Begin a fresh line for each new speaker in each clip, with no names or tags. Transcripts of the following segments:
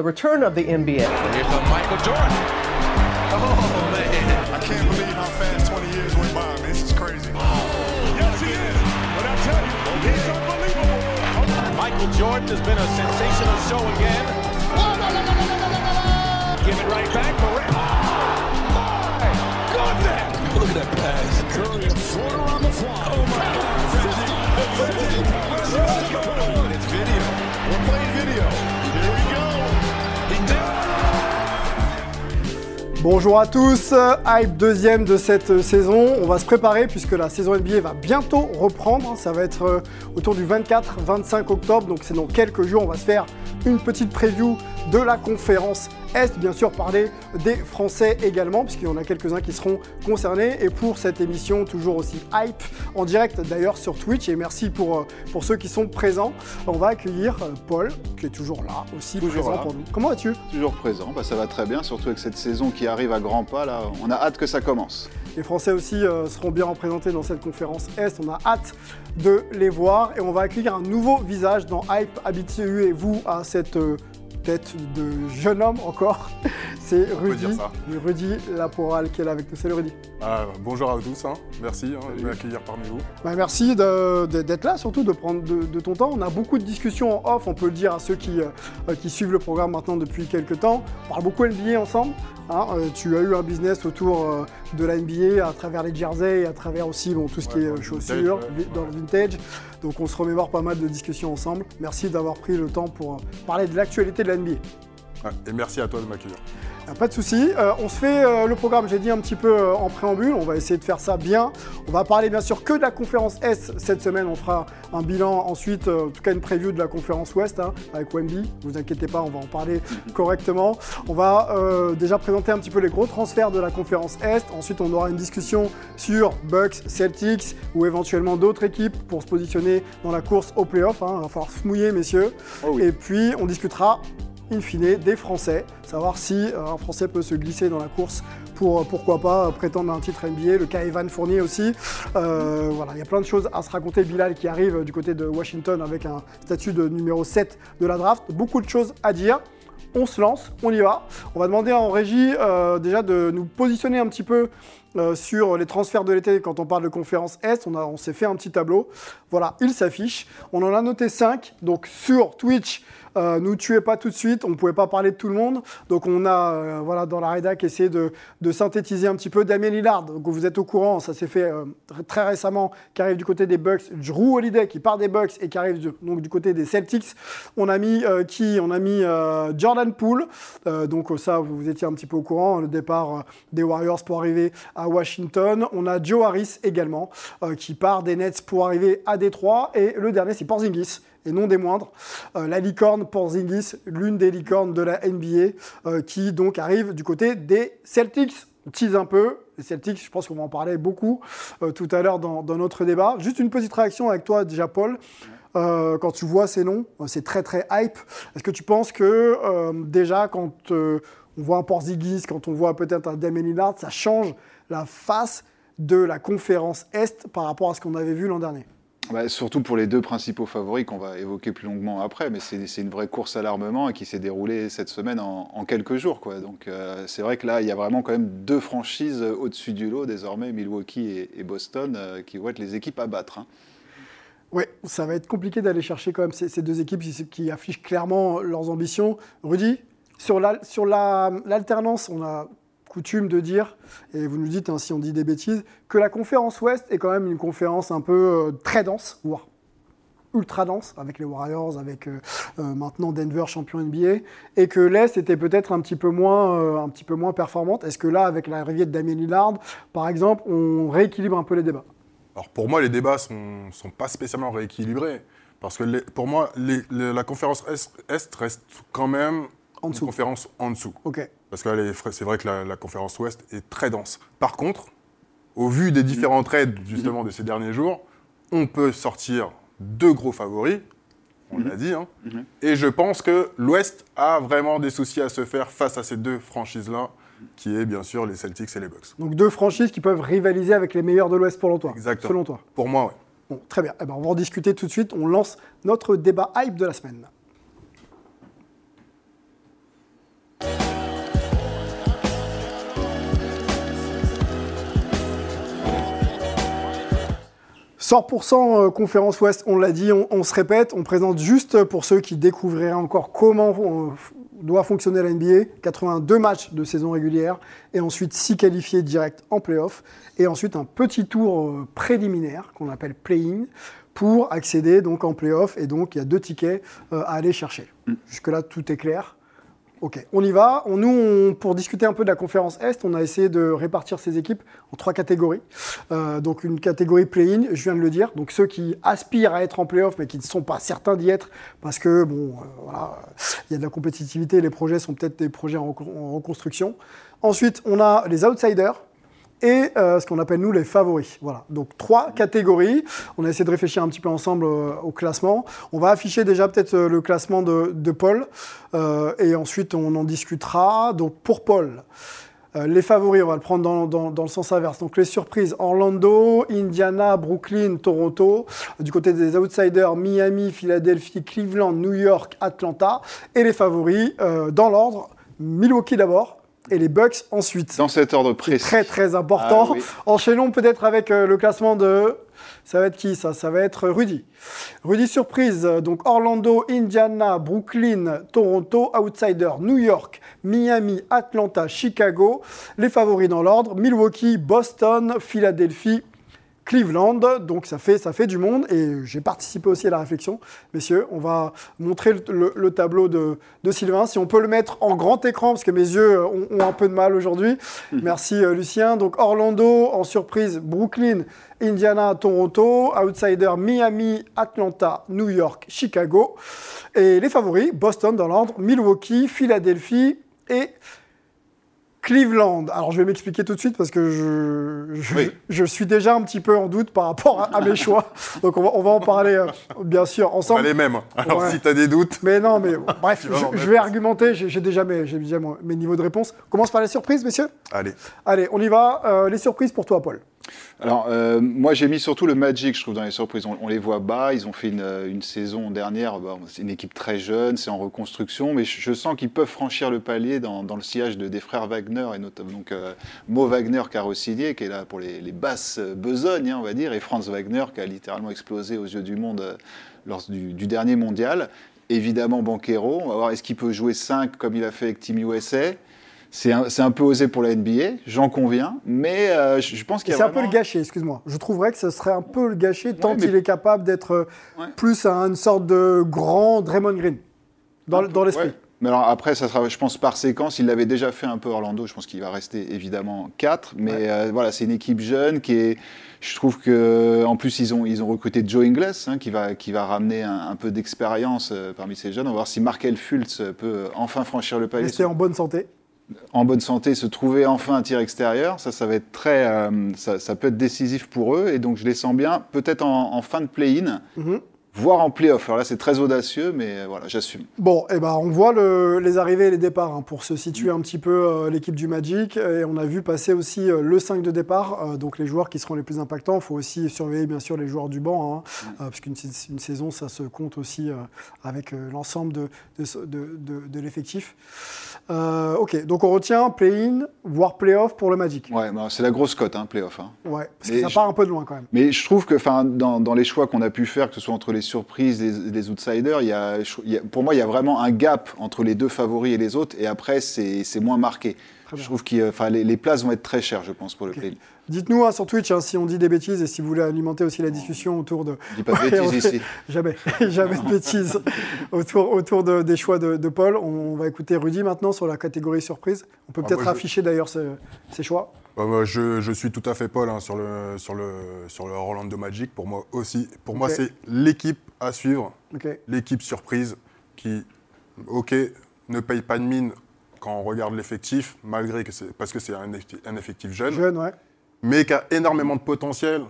The return of the NBA.
Here's a Michael Jordan. Oh, man.
I can't believe how fast 20 years went by, man. This is crazy.
Yes, he is. But I tell you, he's unbelievable.
Michael Jordan has been a sensational show again. Give it right back. Morant. Oh, my goodness.
Look at that pass. Curry, a floater on the fly. Oh, my God.
It's video. We're playing video.
Bonjour à tous, Hype deuxième de cette saison. On va se préparer puisque la saison NBA va bientôt reprendre. Ça va être euh, autour du 24-25 octobre, donc c'est dans quelques jours. On va se faire une petite preview de la conférence Est, bien sûr parler des Français également, puisqu'il y en a quelques-uns qui seront concernés. Et pour cette émission, toujours aussi hype, en direct d'ailleurs sur Twitch, et merci pour, euh, pour ceux qui sont présents, on va accueillir euh, Paul, qui est toujours là, aussi
Toujours
présent
là.
pour nous. Comment vas-tu?
Toujours présent, bah, ça va très bien, surtout avec cette saison qui arrive à grands pas. Là, on a hâte que ça commence.
Les Français aussi euh, seront bien représentés dans cette conférence Est. On a hâte de les voir et on va accueillir un nouveau visage dans Hype. Habituez-vous à cette euh, tête de jeune homme encore. C'est Rudy, Rudy Laporal qui est là avec nous. Salut Rudy.
Ah, bonjour à tous, hein. merci hein, de m'accueillir parmi vous.
Bah, merci d'être là, surtout de prendre de, de ton temps. On a beaucoup de discussions en off, on peut le dire à ceux qui, euh, qui suivent le programme maintenant depuis quelques temps. On parle beaucoup NBA ensemble. Hein. Euh, tu as eu un business autour euh, de la NBA à travers les jerseys, à travers aussi bon, tout ce
Ouais,
qui est euh, chaussures,
vintage, ouais.
vi- dans le vintage. Donc on se remémore pas mal de discussions ensemble. Merci d'avoir pris le temps pour parler de l'actualité de la NBA.
Et merci à toi de m'accueillir.
Ah, Pas de souci. Euh, on se fait euh, le programme, j'ai dit un petit peu euh, en préambule. On va essayer de faire ça bien. On va parler bien sûr que de la conférence S cette semaine. On fera un bilan ensuite, en tout cas une preview de la conférence Ouest hein, avec Wemby. Ne vous inquiétez pas, on va en parler correctement. On va déjà présenter un petit peu les gros transferts de la conférence Est. Ensuite, on aura une discussion sur Bucks, Celtics ou éventuellement d'autres équipes pour se positionner dans la course au playoff. Hein. Il va falloir se mouiller, messieurs.
Oh oui.
Et puis, on discutera in fine des Français, savoir si euh, un Français peut se glisser dans la course pour, euh, pourquoi pas, euh, prétendre un titre NBA, le cas Evan Fournier aussi. Voilà, il y a plein de choses à se raconter. Bilal qui arrive du côté de Washington avec un statut de numéro 7 de la draft. Beaucoup de choses à dire. On se lance, on y va. On va demander en régie déjà de nous positionner un petit peu sur les transferts de l'été quand on parle de conférence Est. On, on s'est fait un petit tableau. Voilà, il s'affiche. On en a noté 5. Donc sur Twitch, euh, nous tuez pas tout de suite. On ne pouvait pas parler de tout le monde. Donc on a euh, voilà, dans la rédac essayé de, synthétiser un petit peu Damien Lillard. Donc vous êtes au courant, ça s'est fait euh, tr- très récemment, qui arrive du côté des Bucks. Drew Holiday qui part des Bucks et qui arrive du, donc, du côté des Celtics. On a mis euh, qui? On a mis Jordan Poole. Donc ça, vous, étiez un petit peu au courant, le départ des Warriors pour arriver à Washington. On a Joe Harris également, qui part des Nets pour arriver à Détroit. Et le dernier, c'est Porzingis. Et non des moindres, Euh, la licorne Porzingis, l'une des licornes de la NBA, euh, qui donc arrive du côté des Celtics. On tease un peu, les Celtics, je pense qu'on va en parler beaucoup euh, tout à l'heure dans, notre débat. Juste une petite réaction avec toi déjà, Paul. Quand tu vois ces noms, c'est très très hype. Est-ce que tu penses que déjà quand on voit un Porzingis, quand on voit peut-être un Damien Lillard, ça change la face de la conférence Est par rapport à ce qu'on avait vu l'an dernier?
Bah, surtout pour les deux principaux favoris qu'on va évoquer plus longuement après, mais c'est une vraie course à l'armement qui s'est déroulée cette semaine en, quelques jours. Donc euh, c'est vrai que là, il y a vraiment quand même deux franchises au-dessus du lot désormais, Milwaukee et, Boston, euh, qui vont être les équipes à battre. hein.
Oui, ça va être compliqué d'aller chercher quand même ces, deux équipes qui, qui affichent clairement leurs ambitions. Rudy, sur la- sur la- l'alternance, on a coutume de dire, et vous nous dites hein, si on dit des bêtises, que la conférence Ouest est quand même une conférence un peu euh, très dense, voire ultra dense, avec les Warriors, avec euh, euh, maintenant Denver champion NBA, et que l'Est était peut-être un petit peu moins, euh, un petit peu moins performante. Est-ce que là, avec l'arrivée de Damien Lillard, par exemple, on rééquilibre un peu les débats?
Alors pour moi, les débats sont, sont pas spécialement rééquilibrés. Parce que les- pour moi, les- les- la conférence Est, Est reste quand même
En
une conférence en dessous.
Ok.
Parce que c'est vrai que la, la conférence Ouest est très dense. Par contre, au vu des différents trades justement de ces derniers jours, on peut sortir deux gros favoris, on l'a dit, hein. et je pense que l'Ouest a vraiment des soucis à se faire face à ces deux franchises-là, qui est bien sûr les Celtics et les Bucks.
Donc deux franchises qui peuvent rivaliser avec les meilleurs de l'Ouest pour toi,
Exactement.
selon toi.
Pour moi, ouais.
Bon, très bien. Eh ben, on va en discuter tout de suite. On lance notre débat hype de la semaine. 100% euh, conférence Ouest, on l'a dit, on, on se répète, on présente juste pour ceux qui découvriraient encore comment euh, doit fonctionner la NBA, 82 matchs de saison régulière et ensuite 6 qualifiés directs en playoff et ensuite un petit tour euh, préliminaire qu'on appelle play-in pour accéder donc en playoff et donc il y a deux tickets à aller chercher. Jusque-là, tout est clair. Ok, on y va. Nous, pour discuter un peu de la conférence Est, on a essayé de répartir ces équipes en trois catégories. Euh, donc une catégorie play-in, je viens de le dire. Donc ceux qui aspirent à être en play-off mais qui ne sont pas certains d'y être parce que bon, euh, voilà, il y a de la compétitivité. Les projets sont peut-être des projets en reconstruction. Ensuite, on a les outsiders et euh, ce qu'on appelle nous les favoris. Voilà, donc trois catégories. On a essayé de réfléchir un petit peu ensemble euh, au classement. On va afficher déjà peut-être euh, le classement de, de Paul et ensuite on en discutera. Donc pour Paul. les favoris, on va le prendre dans, dans- dans le sens inverse. Donc les surprises, Orlando, Indiana, Brooklyn, Toronto. Du côté des outsiders, Miami, Philadelphie, Cleveland, New York, Atlanta. Et les favoris, dans l'ordre, Milwaukee d'abord et les Bucks ensuite
Dans cet ordre précis.
très très important.
Ah oui.
Enchaînons peut-être avec euh, le classement de. Ça va être qui ça? Ça va être Rudy. Rudy surprise, donc Orlando, Indiana, Brooklyn, Toronto, Outsider, New York, Miami, Atlanta, Chicago. Les favoris dans l'ordre Milwaukee, Boston, Philadelphie. Cleveland, donc ça fait, ça fait du monde et j'ai participé aussi à la réflexion. Messieurs, on va montrer le, le- le tableau de, de Sylvain. Si on peut le mettre en grand écran, parce que mes yeux ont, ont un peu de mal aujourd'hui. Merci euh, Lucien. Donc Orlando, en surprise, Brooklyn, Indiana, Toronto, Outsider, Miami, Atlanta, New York, Chicago. Et les favoris, Boston dans l'ordre, Milwaukee, Philadelphie et Cleveland. Alors je vais m'expliquer tout de suite parce que je, je,
Oui.
je suis déjà un petit peu en doute par rapport à, à mes choix. Donc on va, on va en parler euh, bien sûr ensemble.
les mêmes. Alors
Ouais.
si t'as des doutes,
Mais non, mais bref,
Tu
je, vais argumenter. J'ai déjà, mes, déjà mes niveaux de réponse. On commence par les surprises, messieurs
allez.
Allez, on y va. Euh, les surprises pour toi, Paul.
Alors, euh, moi, j'ai mis surtout le Magic, je trouve, dans les surprises. On, les voit bas. Ils ont fait une, euh, saison dernière. Bon, c'est une équipe très jeune, c'est en reconstruction, mais je, sens qu'ils peuvent franchir le palier dans, le sillage de, des frères Wagner, et notamment donc, euh, Mo Wagner carrossilier, qui est là pour les, basses besognes, hein, on va dire, et Franz Wagner, qui a littéralement explosé aux yeux du monde lors du, du dernier mondial. Évidemment, Banquero. On va voir est-ce qu'il peut jouer 5 comme il a fait avec Team USA. C'est un, c'est un peu osé pour la NBA, j'en conviens, mais euh, je, je pense qu'il y a
C'est un peu le gâcher, excuse-moi. Je trouverais que ce serait un peu le gâcher tant
mais-
il est capable d'être euh,
Ouais.
plus à une sorte de grand Draymond Green dans, dans l'esprit.
Ouais. Mais alors après, ça sera, je pense, par séquence. Il l'avait déjà fait un peu Orlando. Je pense qu'il va rester évidemment 4. Mais euh, voilà, c'est une équipe jeune qui est. Je trouve que en plus ils ont ils ont recruté Joe Ingles hein, qui va qui va ramener un, un peu d'expérience euh, parmi ces jeunes. On va voir si Markel Fultz peut enfin franchir le palier,
Rester en bonne santé.
En bonne santé, se trouver enfin un tir extérieur. Ça, ça va être très, euh, ça, ça peut être décisif pour eux. Et donc je les sens bien, peut-être en, en fin de play-in,
Mhm.
Voire en play-off. Alors là, c'est très audacieux, mais euh, voilà, j'assume.
Bon, eh ben, on voit le- les arrivées et les départs hein, pour se situer un petit peu euh, l'équipe du Magic. Et on a vu passer aussi euh, le 5 de départ, euh, donc les joueurs qui seront les plus impactants. Il faut aussi surveiller bien sûr les joueurs du banc, hein, parce qu'une sais- une saison, ça se compte aussi avec l'ensemble de, de, l'effectif. Ok, donc on retient play-in, voire play-off pour le Magic.
Ouais, bah, c'est la grosse cote, hein, play-off. hein.
Ouais, parce que
Et
ça
je-
part un peu de loin quand même.
Mais je trouve que dans, dans les choix qu'on a pu faire, que ce soit entre les surprises les, les outsiders, il y a, je- il y a- pour moi, il y a vraiment un gap entre les deux favoris et les autres. Et après, c'est c'est moins marqué. Je trouve que enfin, les, les places vont être très chères, je pense, pour le
Ok.
play.
Dites-nous hein, sur Twitch hein, si on dit des bêtises et si vous voulez alimenter aussi la discussion autour de,
Je dis pas de
Ouais,
bêtises
on fait-
ici.
Jamais, jamais de bêtises autour, autour de- des choix de, de Paul. On, va écouter Rudy maintenant sur la catégorie surprise. On peut
Ah,
peut-être
je-
afficher d'ailleurs ce- ces choix.
Bah, je, je suis tout à fait Paul hein, sur, le, sur, le, sur le Orlando Magic. Pour moi aussi, pour moi c'est l'équipe à suivre, l'équipe surprise qui, ok, ne paye pas de mine quand on regarde l'effectif, malgré que c'est parce que c'est un, effectif- un effectif jeune,
Jeune, ouais.
mais qui a énormément de potentiel.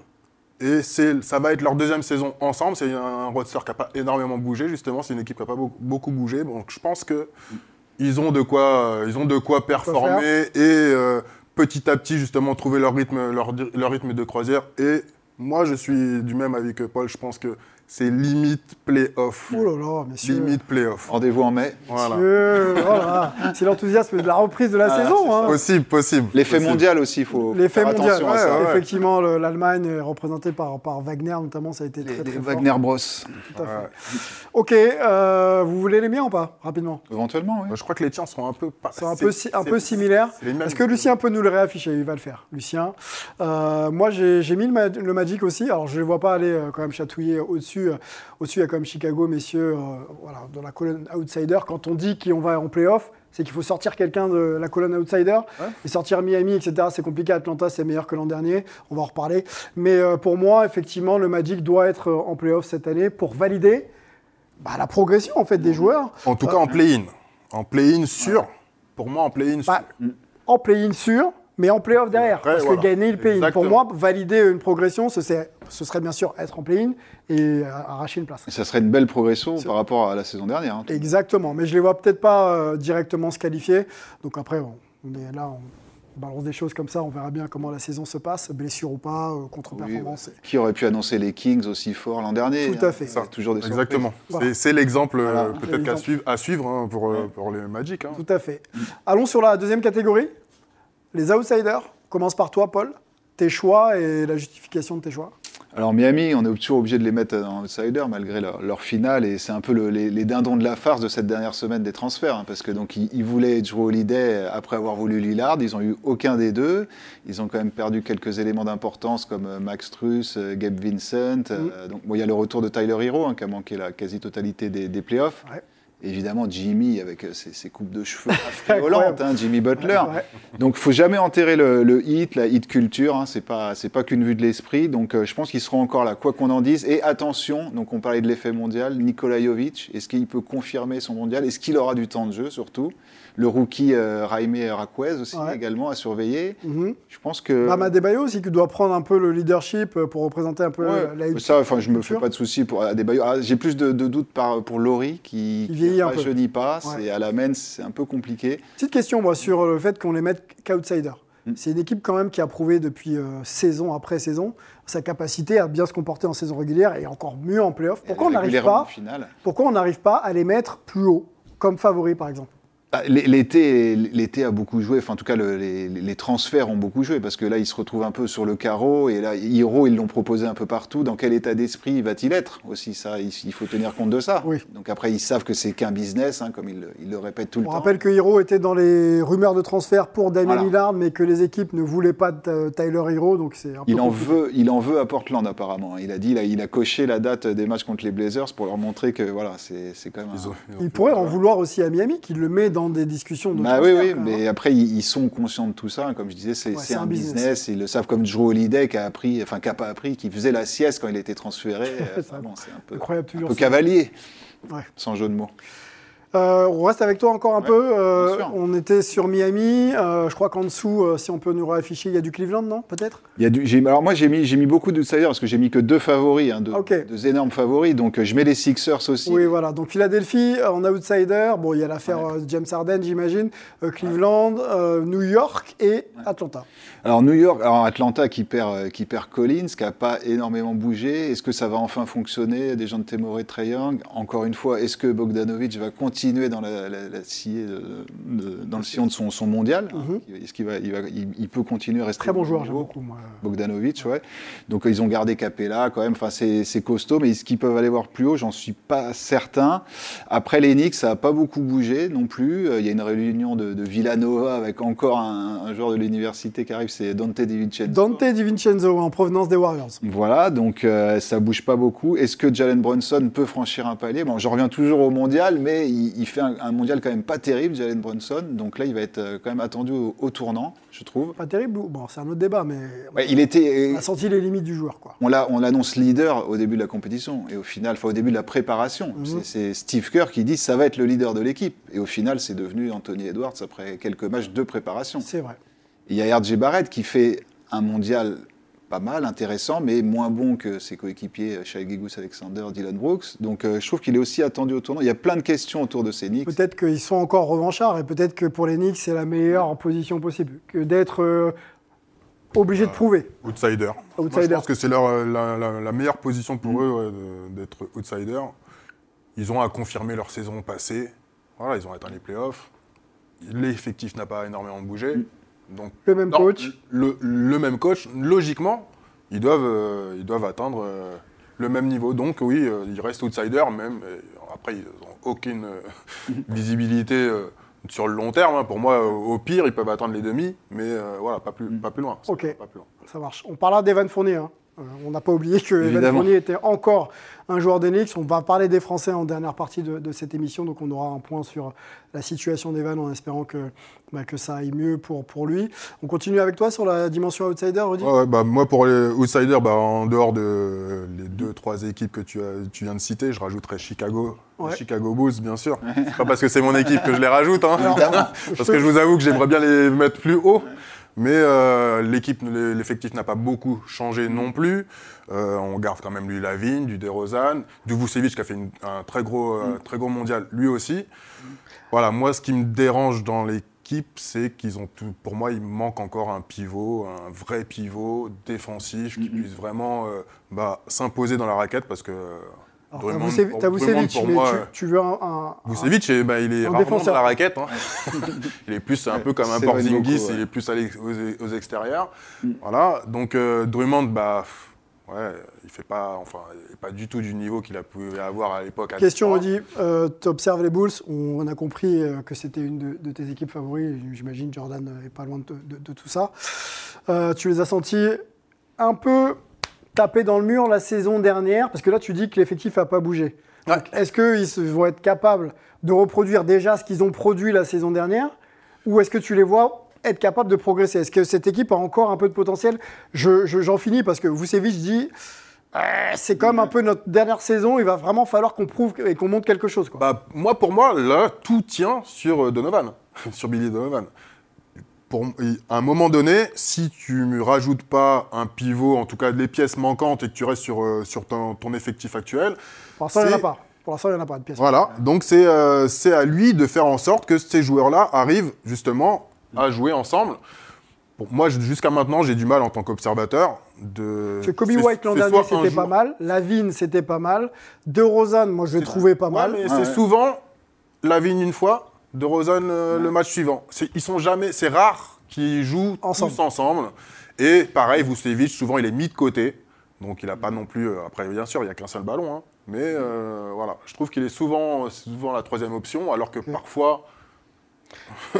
Et ça va être leur deuxième saison ensemble. C'est un roster qui n'a pas énormément bougé, justement. C'est une équipe qui n'a pas beaucoup, bougé. Donc je pense que ils ont de quoi, ils ont de quoi performer et euh, petit à petit, justement, trouver leur rythme, rythme de croisière. Et moi, je suis du même avis que Paul. Je pense que c'est limite play-off.
Oh là là, messieurs.
Limite play-off.
Rendez-vous en mai.
Voilà.
Voilà. c'est l'enthousiasme de la reprise de la
Ah,
saison. hein.
Possible, possible.
L'effet mondial aussi, il faut
L'effet mondial,
attention à
ouais,
ça.
ouais.
effectivement, le- l'Allemagne euh, représentée par, par Wagner notamment, ça a été
Les,
très
les
très fort.
Wagner Bros.
Tout à fait. Ok, euh, vous voulez les miens ou pas Rapidement?
Éventuellement, oui.
Je crois que les tiens sont un peu. pas-
C'est un peu, si- un
c'est-
peu similaire.
c'est les mêmes.
Est-ce que Lucien peut nous le réafficher? Il va le faire. Lucien. Euh, moi, j'ai mis le, le Magic aussi. Alors, je ne les vois pas aller quand même chatouiller au-dessus. Euh, Au-dessus, il y a quand même Chicago, messieurs, euh, voilà, dans la colonne outsider. Quand on dit qu'on va en playoff, c'est qu'il faut sortir quelqu'un de la colonne outsider. Et sortir Miami, etc., c'est compliqué. Atlanta, c'est meilleur que l'an dernier. On va en reparler. Mais euh, pour moi, effectivement, le Magic doit être en playoff cette année pour valider bah, la progression en fait, des joueurs.
En tout cas, en play-in. En play-in sûr. Pour moi, en play-in sûr.
Bah, en play-in sûr, mais en play-off derrière.
Après,
parce
voilà.
que gagner le play-in, pour moi, valider une progression, ce, c'est- ce serait bien sûr être en play-in et arracher une place.
Et ça serait une belle progression par rapport à la saison dernière. hein.
Exactement, mais je les vois peut-être pas euh, directement se qualifier. Donc après, on, on est là, on balance des choses comme ça, on verra bien comment la saison se passe, blessure ou pas, euh,
Oui,
contre-performance.
ouais. Qui aurait pu annoncer les Kings aussi fort l'an dernier
Tout à
hein.
fait.
Il y a Toujours des
Exactement. C'est- C'est l'exemple euh,
Voilà.
peut-être suivre, à suivre hein, pour, pour les Magic. hein.
Tout à fait. Allons sur la deuxième catégorie, les outsiders. Commence par toi, Paul. Tes choix et la justification de tes choix.
Alors Miami, on est toujours obligé de les mettre en outsider malgré leur, leur finale et c'est un peu le- les, les dindons de la farce de cette dernière semaine des transferts hein, parce que donc ils, ils voulaient Drew Holiday après avoir voulu Lillard, ils ont eu aucun des deux, ils ont quand même perdu quelques éléments d'importance comme euh, Max Truss, euh, Gabe Vincent, euh, donc bon, il y a le retour de Tyler Hero hein, qui a manqué la quasi-totalité des, des playoffs.
Ouais.
Évidemment, Jimmy avec euh, ses, ses coupes de cheveux affriolantes, hein, Jimmy Butler.
Ouais.
Donc, faut jamais enterrer le, le hit, la hit culture. Hein, c'est pas, c'est pas qu'une vue de l'esprit. Donc, euh, je pense qu'ils seront encore là, quoi qu'on en dise. Et attention, donc on parlait de l'effet mondial. Nikola Jovic, est-ce qu'il peut confirmer son mondial? Est-ce qu'il aura du temps de jeu surtout? Le rookie euh, Jaime Raquez aussi
Ouais.
également à surveiller.
Mhm.
Je pense que.
Bam Adebayo aussi, qui doit prendre un peu le leadership euh, pour représenter un peu
Ouais,
euh, la
ça, enfin, je me fais pas de soucis pour Adebayo. Ah, J'ai plus de, de doutes pour Laurie qui,
Qui vieillit un peu.
rajeunit pas.
Ouais.
C'est à la main, c'est un peu compliqué.
Petite question, moi, sur le fait qu'on les mette qu'outsider.
Mm.
C'est une équipe quand même qui a prouvé depuis euh, saison après saison sa capacité à bien se comporter en saison régulière et encore mieux en playoff. Pourquoi on n'arrive pas, pourquoi on n'arrive pas à les mettre plus haut, comme favoris par exemple?
L'été, l'été a beaucoup joué. Enfin, en tout cas, le- les, les transferts ont beaucoup joué parce que là, ils se retrouvent un peu sur le carreau et là, Hiro, ils l'ont proposé un peu partout. Dans quel état d'esprit va-t-il être aussi? Ça, il, il faut tenir compte de ça.
Oui.
Donc après, ils savent que c'est qu'un business, hein, comme ils, le- ils le répètent tout le
On
temps.
rappelle que Hero était dans les rumeurs de transfert pour Damien
Voilà.
Lillard, mais que les équipes ne voulaient pas de Tyler Hero, donc c'est un peu
Il en
compliqué.
veut, il en veut à Portland apparemment. Il a dit, il a, il a coché la date des matchs contre les Blazers pour leur montrer que voilà, c'est c'est quand même.
Ils
un-
ont- ils ont
Il
fait-
pourrait en vouloir aussi à Miami, qui le met dans des discussions de
Bah oui, oui,
même,
mais
hein.
après ils, ils sont conscients de tout ça. hein. Comme je disais, c'est
Ouais,
un, business. Ils le savent comme Drew Holiday qui a appris, enfin qui a pas appris, qui faisait la sieste quand il était transféré. Euh,
Ça-
enfin, bon, c'est un peu,
Incroyable,
un peu cavalier,
Ouais.
sans jeu de mots.
Euh, on reste avec toi encore un
Ouais,
peu. Euh, on était sur Miami. Euh, je crois qu'en dessous, euh, si on peut nous réafficher, il y a du Cleveland, non Peut-être?
Il y a du, j'ai- alors moi j'ai mis, j'ai mis beaucoup d'outsiders parce que j'ai mis que deux favoris, hein, deux,
Ok.
deux énormes favoris. Donc je mets les Sixers aussi.
Oui, voilà. Donc Philadelphie en outsider. Bon, il y a l'affaire euh, James Harden, j'imagine. Euh, Cleveland, euh, New York et Atlanta.
Alors New York, alors Atlanta qui perd, euh, qui perd Collins, qui n'a pas énormément bougé. Est-ce que ça va enfin fonctionner? Des gens de Temore, Trey Young. Encore une fois, est-ce que Bogdanovic va continuer dans la, la- la sciée de- de- dans le sillon de son, son mondial qu'il va, il, va, il, il peut continuer à rester
Mhm. Très bon joueur, j'aime beaucoup, moi.
Bogdanovic, ouais. Donc ils ont gardé Capella quand même. Enfin, c'est costaud, mais est-ce qu'ils peuvent aller voir plus haut? J'en suis pas certain. Après Knicks, ça n'a pas beaucoup bougé non plus. Euh, Il y a une réunion de, de Villanova avec encore un, un joueur de l'université qui arrive, c'est Dante DiVincenzo.
Dante DiVincenzo en provenance des Warriors.
Voilà, donc euh, ça bouge pas beaucoup. Est-ce que Jalen Brunson peut franchir un palier? Bon, je reviens toujours au mondial, mais il, il fait un, un mondial quand même pas terrible, Jalen Brunson. Donc là, il va être euh, quand même attendu au, au tournant, je trouve.
Pas terrible. Bon, c'est un autre débat, mais
Ouais, il était,
on a senti les limites du joueur, quoi.
on l'a- on l'annonce leader au début de la compétition et au final, enfin au début de la préparation.
Mhm.
C'est- C'est Steve Kerr qui dit ça va être le leader de l'équipe. Et au final, c'est devenu Anthony Edwards après quelques matchs de préparation.
C'est vrai.
Il y a RJ Barrett qui fait un mondial pas mal, intéressant, mais moins bon que ses coéquipiers euh, Shai Gilgeous Alexander, Dylan Brooks. Donc euh, je trouve qu'il est aussi attendu au tournoi. Il y a plein de questions autour de ces Knicks.
Peut-être qu'ils sont encore revanchards et peut-être que pour les Knicks, c'est la meilleure position possible que d'être euh, obligé de prouver.
Outsider. Moi, je
Outsider.
pense que c'est leur, la, la- la meilleure position pour
Mm.
eux ouais, d'être outsider. Ils ont à confirmer leur saison passée. Voilà, ils ont atteint les playoffs. l'effectif n'a pas énormément bougé. Donc,
Le même
non,
coach.
Le, le même coach, logiquement, ils doivent, euh, ils doivent atteindre euh, le même niveau. Donc oui, euh, ils restent outsiders, même. après, ils n'ont aucune visibilité sur le long terme. hein. Pour moi, au pire, ils peuvent atteindre les demi, mais voilà, pas plus, pas plus loin.
Ok.
Pas plus loin.
Ça marche. On parlera d'Evan Fournier. hein. Euh, on n'a pas oublié que Evan. Fournier était encore un joueur d'Enix. On va parler des Français en dernière partie de, de cette émission, donc on aura un point sur la situation d'Evan en espérant que, bah, que ça aille mieux pour, pour lui. On continue avec toi sur la dimension outsider, Rudy
Ouais, bah, moi, pour les outsiders, bah, en dehors de les deux, trois équipes que tu, as- tu viens de citer, je rajouterais Chicago.
Ouais.
Chicago Bulls, bien sûr. Pas parce que c'est mon équipe que je les rajoute, hein. parce que je vous avoue que j'aimerais bien les mettre plus haut. Mais euh, l'équipe, l'effectif n'a pas beaucoup changé non plus. Euh, on garde quand même lui Lavigne, du DeRozan, du Vucevic qui a fait une- un très gros, euh, très gros mondial lui aussi. Voilà, moi ce qui me dérange dans l'équipe, c'est qu'ils ont tout. Pour moi, il manque encore un pivot, un vrai pivot défensif qui puisse vraiment bah, s'imposer dans la raquette parce que.
Vucevic,
pour-
mais
moi,
tu,
euh,
tu veux un, un-
Vucevic, il est
Un
rarement
défenseur.
dans la raquette. hein. il est plus un peu comme un Porzingis,
ouais.
il est plus allé aux, aux extérieurs. Voilà. Donc euh, Drummond, bah, ouais, il fait pas, enfin, il pas du tout du niveau qu'il a pu avoir à l'époque.
Question. Rudy. tu observes les Bulls? On, on a compris euh, que c'était une de, de tes équipes favoris. J'imagine Jordan euh, est pas loin de, de- de tout ça. Euh, tu les as sentis un peu tapés dans le mur la saison dernière, parce que là, tu dis que l'effectif n'a pas bougé.
Ouais.
Est-ce qu'ils vont être capables de reproduire déjà ce qu'ils ont produit la saison dernière Ou est-ce que tu les vois être capables de progresser? Est-ce que cette équipe a encore un peu de potentiel? Je- je- J'en finis parce que Vucevic dit euh, c'est quand même un peu notre dernière saison, il va vraiment falloir qu'on prouve et qu'on montre quelque chose. Quoi.
Bah, moi, pour moi, là, tout tient sur euh, Donovan, sur Billy Donovan. Pour, à un moment donné, si tu ne rajoutes pas un pivot, en tout cas les pièces manquantes, et que tu restes sur, euh, sur ton, ton effectif actuel,
Pour l'instant, il n'y en a pas. Pour l'instant, il n'y en a pas de pièce.
Voilà, donc c'est euh, c'est à lui de faire en sorte que ces joueurs-là arrivent justement à jouer ensemble. Bon, moi, jusqu'à maintenant, j'ai du mal en tant qu'observateur de.
Parce que Kobe White l'an dernier, c'était pas
jour-
mal. Lavigne, c'était pas mal. De Rosanne, moi, je l'ai trouvé pas
Ouais,
mal.
mais
Ouais,
c'est
ouais.
souvent Lavigne une fois, De Rosanne euh, le match suivant. C'est- Ils sont jamais, c'est rare qu'ils jouent
Ensemble.
tous ensemble. Et pareil, Vucevic, souvent il est mis de côté, donc il n'a pas non plus. euh, Après, bien sûr, il n'y a qu'un seul ballon, hein. mais euh, voilà, je trouve qu'il est souvent, souvent la troisième option, alors que parfois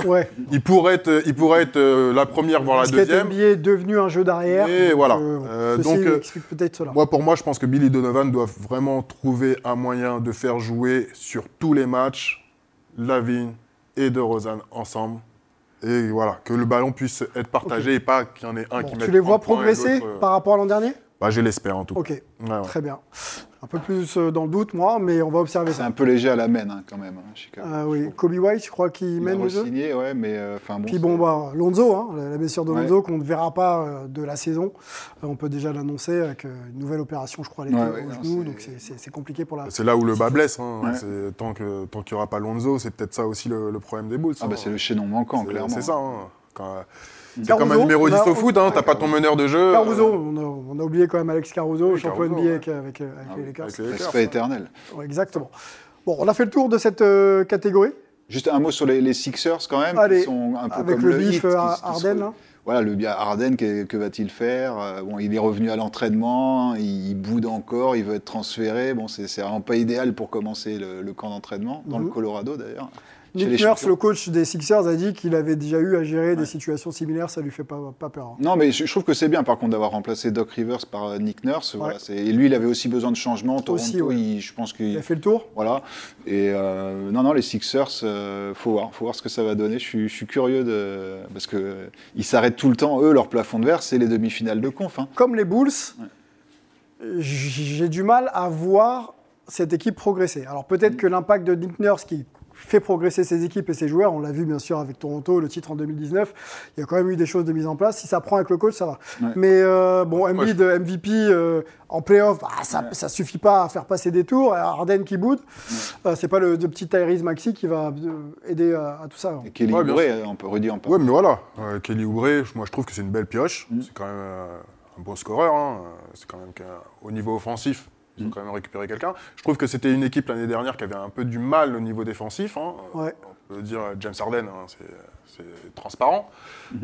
Ouais.
il pourrait être, il pourrait être la première voire la deuxième.
NBA est devenu un jeu d'arrière.
Et voilà. donc,
explique peut-être cela.
Moi, pour moi, je pense que Billy Donovan doit vraiment trouver un moyen de faire jouer sur tous les matchs Lavigne et De Rosanne ensemble. Et voilà, que le ballon puisse être partagé et pas qu'il y en ait un
Bon,
qui
tu
mette
les vois
30 points et
progresser
euh,
par rapport à l'an dernier?
Bah, Je l'espère en tout cas.
Ok,
Ouais, ouais.
très bien. Un peu plus euh, dans le doute, moi, mais on va observer
C'est
ça.
un peu léger à la main hein, quand même, hein, Chicago.
Ah oui, Kobe White, je crois qu'il mène le jeu.
re-signé, ouais, mais euh, enfin bon.
Puis
c'est-
bon, bah, Lonzo, hein, la blessure de
Ouais.
Lonzo qu'on ne verra pas euh, de la saison. Euh, on peut déjà l'annoncer avec euh, une nouvelle opération, je crois, à l'été
Ouais,
au genou.
c'est-
Donc c'est- c'est c'est compliqué pour la.
C'est là où le bas blesse. hein.
Ouais.
C'est- Tant que tant qu'il n'y aura pas Lonzo, c'est peut-être ça aussi le, le problème des Bulls.
Ah
hein.
bah c'est le chaînon manquant,
C'est-
clairement.
C'est ça. hein. Quand- C'est
Caruso,
comme un numéro
on a-
10 au foot, hein. t'as pas ton meneur de jeu.
Caruso,
euh,
on a, on a oublié quand même Alex Caruso,
Oui,
champion
Caruso,
NBA
ouais.
avec, avec, avec
Ah
les Lakers.
avec les Lakers,
Respect éternel.
Ouais, exactement. Bon, on a fait le tour de cette euh, catégorie
Juste un mot sur les, les Sixers quand même,
Allez,
qui sont un peu
avec
comme
le
le
euh, Harden.
se-
hein.
Voilà, le bien Harden, que, que va-t-il faire Euh, Bon, il est revenu à l'entraînement, il, il boude encore, il veut être transféré. Bon, c'est vraiment pas idéal pour commencer le, le camp d'entraînement dans
Mhm.
le Colorado d'ailleurs.
Nick Nurse, le coach des Sixers, a dit qu'il avait déjà eu à gérer des situations similaires, ça lui fait pas, pas peur. hein.
Non, mais je, je trouve que c'est bien par contre d'avoir remplacé Doc Rivers par euh, Nick Nurse.
Ouais.
et lui, il avait aussi besoin de changement. Toronto,
Aussi, ouais.
il- je pense
Il
qu'il
a fait le tour
Voilà. Et euh, non, non, les Sixers, euh, faut voir, faut voir ce que ça va donner. Je suis, je suis curieux de parce que euh, ils s'arrêtent tout le temps. Eux, leur plafond de verre, c'est les demi-finales de conf. hein.
Comme les Bulls, j'ai du mal à voir cette équipe progresser. Alors peut-être que l'impact de Nick Nurse qui fait progresser ses équipes et ses joueurs, on l'a vu bien sûr avec Toronto, le titre en 2019, il y a quand même eu des choses de mise en place. Si ça prend avec le coach, ça va.
Ouais.
Mais euh, bon, Embiid, MVP euh, en playoff, bah, ça, ça suffit pas à faire passer des tours. Et Harden qui boude, euh, c'est pas le, le petit Tyrese Maxi qui va euh, aider à, à tout ça.
Et Kelly
Ouais,
Oubre, on peut redire en
Ouais,
parler.
mais voilà. Euh, Kelly Oubre, moi je trouve que c'est une belle pioche.
Mm.
C'est quand même euh, un bon scoreur. hein. C'est quand même qu'au niveau offensif, ils ont
Mm.
quand même récupéré quelqu'un. Je trouve que c'était une équipe l'année dernière qui avait un peu du mal au niveau défensif. hein.
Ouais.
veut dire James Harden, hein, c'est- c'est transparent.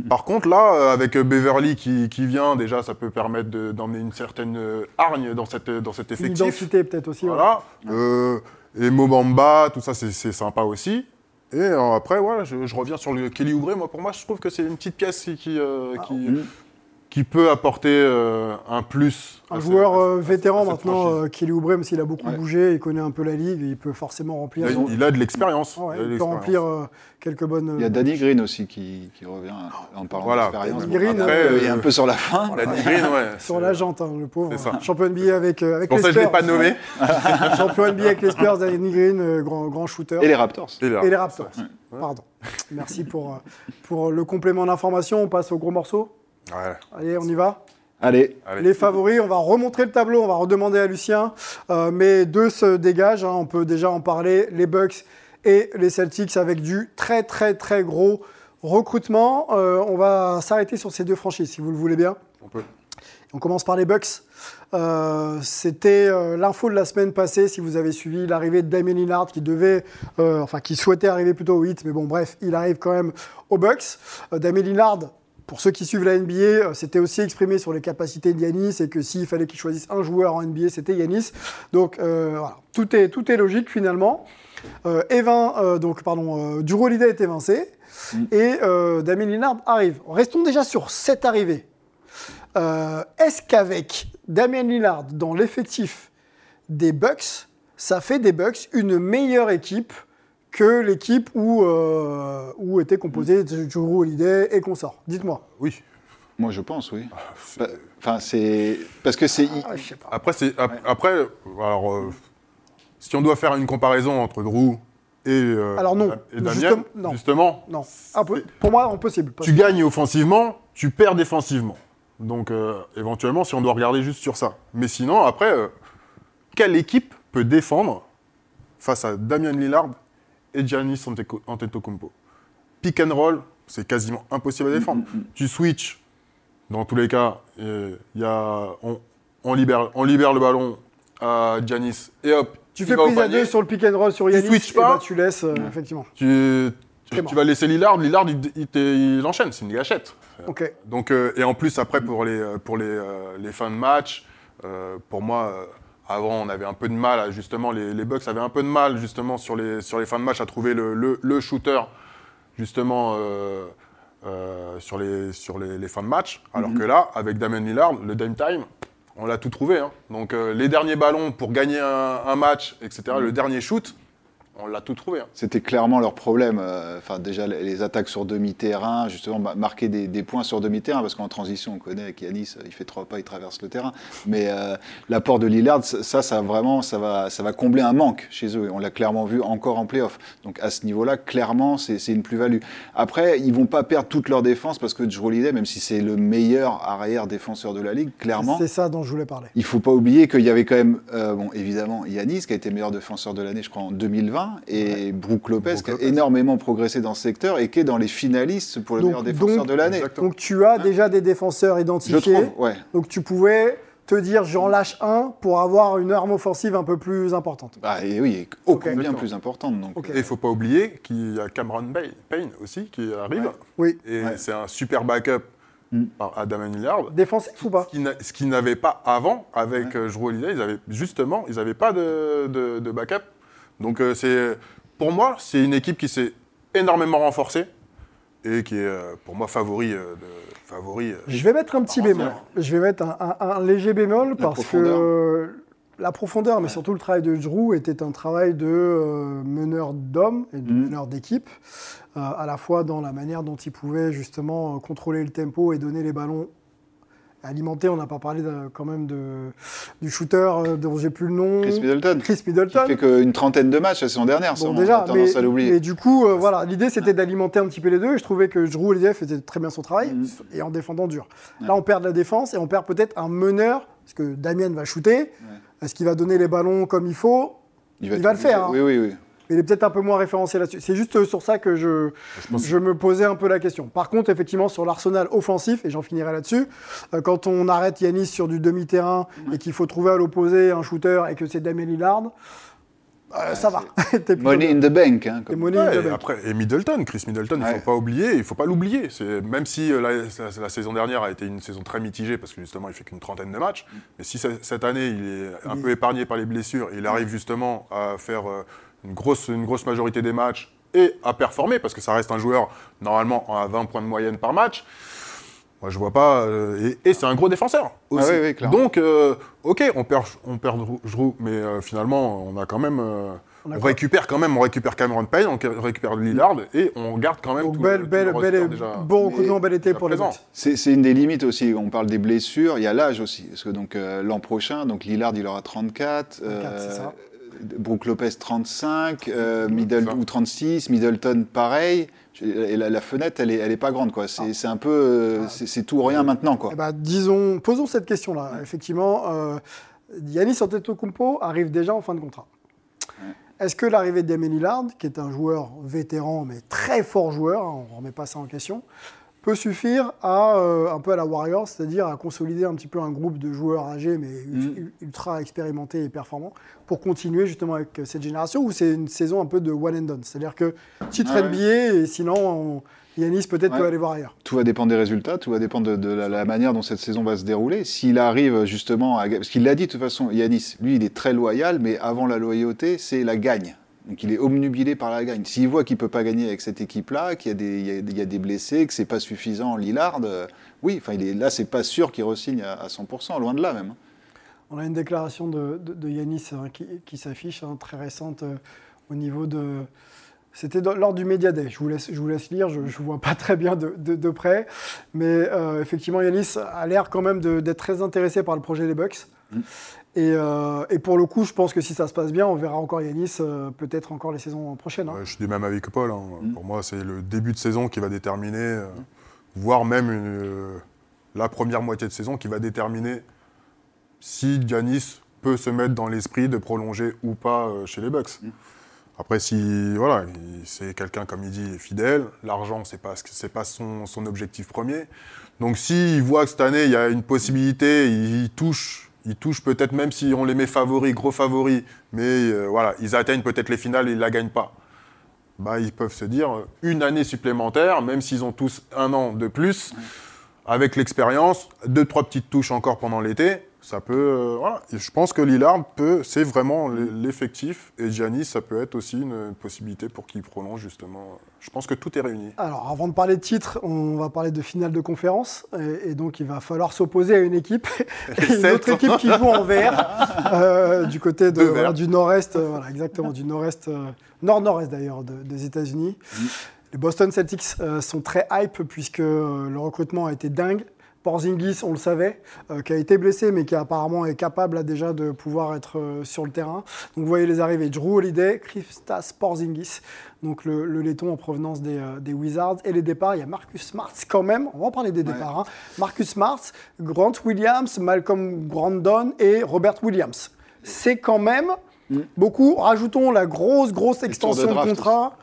Par contre, là, euh, avec Beverly qui, qui vient, déjà, ça peut permettre de- d'emmener une certaine euh, hargne dans, cette, dans cet
Une
effectif.
identité peut-être aussi. voilà.
Euh, et Mobamba, tout ça, c'est c'est sympa aussi. Et euh, après, voilà, je, je reviens sur le Kelly Oubre. Moi, pour moi, je trouve que c'est une petite pièce qui, qui, euh,
Ah,
qui, qui peut apporter euh, un plus.
Un joueur euh, vétéran maintenant, euh, Kelly Oubre, même s'il a beaucoup
Ouais.
bougé, il connaît un peu la ligue, il peut forcément remplir.
il, a, il a de l'expérience.
Ouais,
Il
peut
l'expérience.
remplir euh, quelques bonnes.
Il y a
euh,
Danny Green aussi qui, qui revient en parlant
Voilà.
d'expérience.
Danny Green,
Après,
euh,
il est un peu sur la fin.
Danny Green, ouais.
sur la jante, hein, le pauvre.
c'est ça.
Champion NBA avec, euh, avec
Pour
les
ça, je ne l'ai
Spurs.
pas nommé.
Champion NBA avec les Spurs, Danny Green, euh, grand, grand shooter.
Et les Raptors.
Et là.
Et les Raptors. Pardon. Merci pour, euh, pour le complément d'information. On passe au gros morceau.
Ouais.
Allez, on y va.
Allez,
Allez.
Les favoris, on va remontrer le tableau, on va redemander à Lucien. Euh, mais deux se dégagent, hein, on peut déjà en parler. Les Bucks et les Celtics avec du très très très gros recrutement. Euh, on va s'arrêter sur ces deux franchises, si vous le voulez bien.
On peut.
On commence par les Bucks. Euh, C'était euh, l'info de la semaine passée, si vous avez suivi l'arrivée de Damien Lillard, qui devait, euh, enfin qui souhaitait arriver plutôt au 8, mais bon bref, il arrive quand même aux Bucks. Euh, Damien Lillard, pour ceux qui suivent la NBA, euh, c'était aussi exprimé sur les capacités de Yanis et que s'il fallait qu'il choisisse un joueur en NBA, c'était Yanis. Donc euh, voilà, tout est, tout est logique finalement. Euh, Evin, euh, donc pardon, Drew Holiday est évincé et euh, Damien Lillard arrive. Restons déjà sur cette arrivée. Est-ce qu'avec Damien Lillard dans l'effectif des Bucks, ça fait des Bucks une meilleure équipe que l'équipe où, euh, où était composé Drew Holiday et consorts Dites-moi.
Oui.
moi je pense, oui.
Ah,
Bah, Enfin, c'est. Parce que c'est.
Ah.
Après, c'est, ap- après euh, alors, euh, si on doit faire une comparaison entre Drew et, euh,
Alors non,
et Damien,
justement- non.
justement,
Non, Impo- pour moi, impossible.
Tu gagnes offensivement, tu perds défensivement. Donc, euh, éventuellement, si on doit regarder juste sur ça. Mais sinon, après, euh, quelle équipe peut défendre face à Damien Lillard et Giannis Antetokounmpo Pick and roll, c'est quasiment impossible à défendre. Tu switches, dans tous les cas, euh, y a, on, on libère, on libère le ballon à Giannis et hop,
Tu fais prise à deux sur le pick and roll sur
switches
et bah,
pas.
tu laisses, euh, effectivement.
Tu, tu,
mort.
tu vas laisser Lillard, Lillard, il, il, te- il enchaîne, c'est une gâchette.
Ok.
Donc, euh, et en plus, après, pour les, euh, pour les, euh, les fins de match, pour moi, avant, on avait un peu de mal, à, justement, les, les Bucks avaient un peu de mal, justement, sur les, sur les fins de match, à trouver le, le, le shooter, justement, euh, euh, sur, les, sur les, les fins de match. Alors que là, avec Damien Lillard, le dime time, on l'a tout trouvé. hein. Donc, euh, les derniers ballons pour gagner un, un match, etc., le dernier shoot, on l'a tout trouvé. hein.
C'était clairement leur problème. euh, Enfin, déjà, les attaques sur demi-terrain, justement, ma- marquer des, des points sur demi-terrain, parce qu'en transition, on connaît qu'Yanis, il fait trois pas, il traverse le terrain. Mais euh, l'apport de Lillard, ça, ça, vraiment, ça va, ça va combler un manque chez eux. Et on l'a clairement vu encore en playoff. Donc, à ce niveau-là, clairement, c'est une plus-value. Après, ils vont pas perdre toute leur défense, parce que Drew Holiday, même si c'est le meilleur arrière défenseur de la ligue, clairement,
C'est ça dont je voulais parler.
il faut pas oublier qu'il y avait quand même, euh, bon, évidemment, Yanis qui a été meilleur défenseur de l'année, je crois, en 2020, et Brook Lopez
Brook
qui a
Lopez.
énormément progressé dans ce secteur et qui est dans les finalistes pour le
Donc-
meilleur défenseur
donc-
de l'année.
Donc tu as déjà des défenseurs
Je
identifiés.
trouve, ouais.
Donc tu pouvais te dire j'en lâche un pour avoir une arme offensive un peu plus importante.
Bah, et oui, et ô
Ok.
combien plus importante. Donc.
Et il faut pas oublier qu'il y a Cameron Bay- Payne aussi qui arrive.
Oui.
Et
Ouais.
c'est un super backup
Mm.
par à Damien Lillard.
Défensif ou pas?
Ce qu'ils n'avaient pas avant avec euh, Drew Holiday, ils avaient justement, ils n'avaient pas de, de- de backup. Donc euh, c'est, pour moi, c'est une équipe qui s'est énormément renforcée et qui est euh, pour moi favori euh, de favori. euh,
Je vais mettre un petit bémol. Je vais mettre un, un- un léger bémol parce
profondeur.
que la profondeur, mais surtout le travail de Drew était un travail de euh, meneur d'hommes et de
Mhm.
meneur d'équipe, euh, à la fois dans la manière dont il pouvait justement euh, contrôler le tempo et donner les ballons alimentés. On n'a pas parlé de- quand même de, du shooter euh, dont j'ai plus le nom.
Chris Middleton,
Chris
qui
Middleton.
fait qu'une trentaine de matchs la saison dernière,
Bon,
on
déjà,
a tendance
mais,
à l'oublier.
mais du coup, euh, voilà, l'idée c'était d'alimenter un petit peu les deux. Et je trouvais que Drew Holiday faisait très bien son travail
Mhm.
et en défendant dur. Là, on perd de la défense et on perd peut-être un meneur parce que Damien va shooter. Est-ce qu'il va donner les ballons comme il faut? Il va le faire, hein.
Oui, oui, oui.
Mais il est peut-être un peu moins référencé là-dessus. C'est juste sur ça que je, je me posais un peu la question. Par contre, effectivement, sur l'arsenal offensif, et j'en finirai là-dessus, euh, quand on arrête Yanis sur du demi-terrain et qu'il faut trouver à l'opposé un shooter et que c'est Damien Lillard, euh, ça va.
Money in the bank. Hein,
T'es
comme-
money in the
et
bank.
après, et Middleton, Chris Middleton, il
Ouais.
faut pas oublier, il faut pas l'oublier. C'est même si euh, la, la- la saison dernière a été une saison très mitigée parce que justement il fait qu'une trentaine de matchs, mais si ce- cette année il est un
Il
peu épargné par les blessures, il arrive justement à faire euh, une grosse une grosse majorité des matchs et à performer parce que ça reste un joueur normalement à 20 points de moyenne par match. Moi, je vois pas. euh, et et c'est un gros défenseur aussi.
Ah oui, oui, clairement.
Donc, euh, ok, on perd, on perd Giroud, mais euh, finalement, on a quand même. euh,
On
récupère quand même, on récupère Cameron Payne, on récupère Lillard et on garde quand même
Donc
tout
belle,
le, tout
belle,
le roster
belle,
déjà.
bon recrutement, bel été pour les.
C'est une des limites aussi. On parle des blessures, il y a l'âge aussi. Parce que donc euh, l'an prochain, donc Lillard il aura 34,
34, c'est ça.
Brook Lopez 35, euh, Middle, ou 36, Middleton pareil. Et la, la fenêtre, elle est, elle est pas grande quoi. C'est c'est un peu, euh, c'est c'est tout ou rien maintenant quoi.
Eh ben, disons, posons cette question-là. Effectivement, euh, Yanis Antetokounmpo arrive déjà en fin de contrat. Est-ce que l'arrivée de Damien Lillard, qui est un joueur vétéran mais très fort joueur, hein, on ne remet pas ça en question, peut suffire à euh, un peu à la Warriors, c'est-à-dire à consolider un petit peu un groupe de joueurs âgés mais u- ultra expérimentés et performants pour continuer justement avec cette génération où c'est une saison un peu de one and done, c'est-à-dire que titre
Ouais, ouais.
NBA et sinon on- Yanis peut-être
Ouais.
peut aller voir ailleurs.
Tout va dépendre des résultats, tout va dépendre de, de la, la manière dont cette saison va se dérouler. S'il arrive justement à... Parce qu'il l'a dit de toute façon, Yanis, lui, il est très loyal, mais avant la loyauté, c'est la gagne. Donc il est omnubilé par la gagne. S'il voit qu'il ne peut pas gagner avec cette équipe-là, qu'il y, a des- il y a- il y a des blessés, que c'est pas suffisant en Lillard, euh, oui, enfin, il est, là, c'est pas sûr qu'il re-signe à, à 100%, loin de là même.
On a une déclaration de, de, de Yanis hein, qui, qui s'affiche, hein, très récente, euh, au niveau de... C'était lors du Media Day. Je vous laisse, je vous laisse lire, je ne vois pas très bien de, de- de près. Mais euh, effectivement, Yanis a l'air quand même d'être très intéressé par le projet des Bucks. Et, euh, et pour le coup, je pense que si ça se passe bien, on verra encore Yanis euh, peut-être encore les saisons prochaines. hein.
Ouais, je suis du même avec Paul. hein.
Mm.
Pour moi, c'est le début de saison qui va déterminer, euh, voire même une, euh, la première moitié de saison qui va déterminer si Giannis peut se mettre dans l'esprit de prolonger ou pas euh, chez les Bucks.
Mm.
Après, si voilà, il- c'est quelqu'un comme il dit fidèle, l'argent c'est pas ce que- c'est pas son, son objectif premier. Donc s'il voit que cette année il y a une possibilité, il, il touche, il touche peut-être même si on les met favoris, gros favoris, mais euh, voilà, ils atteignent peut-être les finales et ils la gagnent pas. Bah, ils peuvent se dire euh, une année supplémentaire, même s'ils ont tous un an de plus, avec l'expérience, deux trois petites touches encore pendant l'été, ça peut. euh, voilà. Et je pense que Lillard peut, c'est vraiment l'effectif et Giannis, ça peut être aussi une possibilité pour qu'il prolonge justement. Je pense que tout est réuni.
Alors, avant de parler de titre, on va parler de finale de conférence. Et, et donc, il va falloir s'opposer à une équipe. Une autre équipe qui joue en vert, euh, du côté de, voilà, du nord-est, euh, voilà, exactement, du nord-est, nord-nord-est d'ailleurs, de- des États-Unis. Les Boston Celtics sont très hype puisque le recrutement a été dingue. Porzingis, on le savait, euh, qui a été blessé, mais qui apparemment est capable là, déjà de pouvoir être euh, sur le terrain. Donc vous voyez les arrivées Drew Holiday, Kristaps Porzingis, donc le, le laiton en provenance des, euh, des Wizards. Et les départs, il y a Marcus Smart quand même, on va en parler des départs. hein. Marcus Smart, Grant Williams, Malcolm Brandon et Robert Williams. C'est quand même beaucoup. Rajoutons la grosse, grosse
de
extension de, contrat.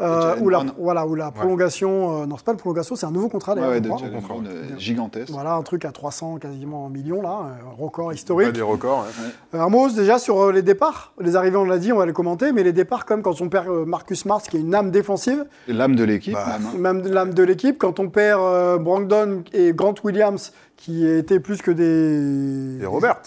Euh, ou, la, voilà, ou la prolongation, euh, non c'est pas une prolongation, c'est un nouveau contrat d'ailleurs.
ouais, de. Brown, euh, gigantesque.
Voilà, un truc à 300 quasiment millions là, un record
Pas
historique.
des records. ouais.
Euh, Un mot déjà sur les départs. Les arrivées, on l'a dit, on va les commenter, mais les départs, comme quand on perd Marcus Smart, qui est une âme défensive,
L'âme de l'équipe,
Bah.
même, hein.
même l'âme de l'équipe, quand on perd euh, Brandon et Grant Williams, qui étaient plus que des,
Et Robert.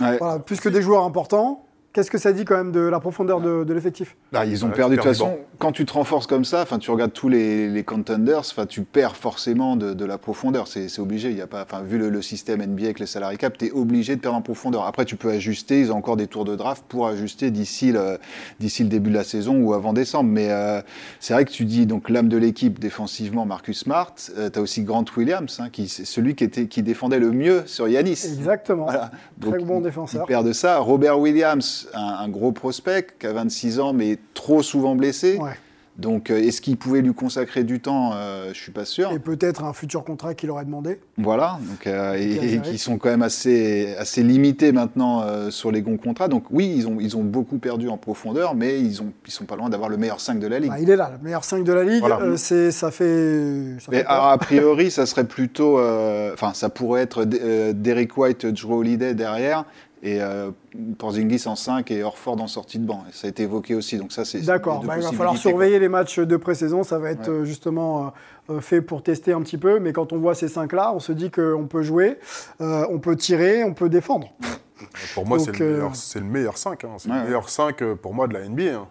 Ouais.
voilà, plus que des joueurs importants. Qu'est-ce que ça dit quand même de la profondeur de, de l'effectif?
Bah, ils ont
Ouais,
perdu. De toute façon, quand tu te renforces comme ça, enfin, tu regardes tous les, les contenders, enfin, tu perds forcément de, de la profondeur. C'est obligé. Il y a pas, enfin, vu le, le système NBA avec les salary cap, tu es obligé de perdre en profondeur. Après, tu peux ajuster. Ils ont encore des tours de draft pour ajuster d'ici le, d'ici le début de la saison ou avant décembre. Mais euh, c'est vrai que tu dis donc l'âme de l'équipe défensivement, Marcus Smart. tu as aussi Grant Williams, hein, qui c'est celui qui était qui défendait le mieux sur Yanis.
Exactement.
Voilà.
Très bon
il-
défenseur.
Il perd de ça. Robert Williams, un, un gros prospect qui a 26 ans, mais trop souvent blessé.
Ouais.
Donc, euh, est-ce qu'il pouvait lui consacrer du temps euh, Je suis pas sûr.
Et peut-être un futur contrat qu'il aurait demandé.
Voilà. Donc, euh, et, qui sont quand même assez, assez limités maintenant euh, sur les bons contrats. Donc, oui, ils ont, ils ont beaucoup perdu en profondeur, mais ils ont, ils sont pas loin d'avoir le meilleur 5 de la ligue.
Bah, il est là, le meilleur 5 de la ligue.
Voilà.
C'est, ça fait. ça
Mais
fait peur.
a, priori, ça serait plutôt. Enfin, ça pourrait être Derek White, Drew Holiday derrière. Et euh, Porzingis en 5 et Orford en sortie de banc. Et ça a été évoqué aussi, donc ça c'est.
D'accord, bah, il va falloir
quoi.
surveiller les matchs de pré-saison, ça va être
Ouais.
euh, justement euh, euh, fait pour tester un petit peu, mais quand on voit ces cinq-là, on se dit qu'on peut jouer, euh, on peut tirer, on peut défendre.
Pour moi, c'est le, meilleur- c'est le meilleur 5. hein. C'est
Ouais,
le
ouais.
meilleur 5 euh, pour moi de la NBA. hein.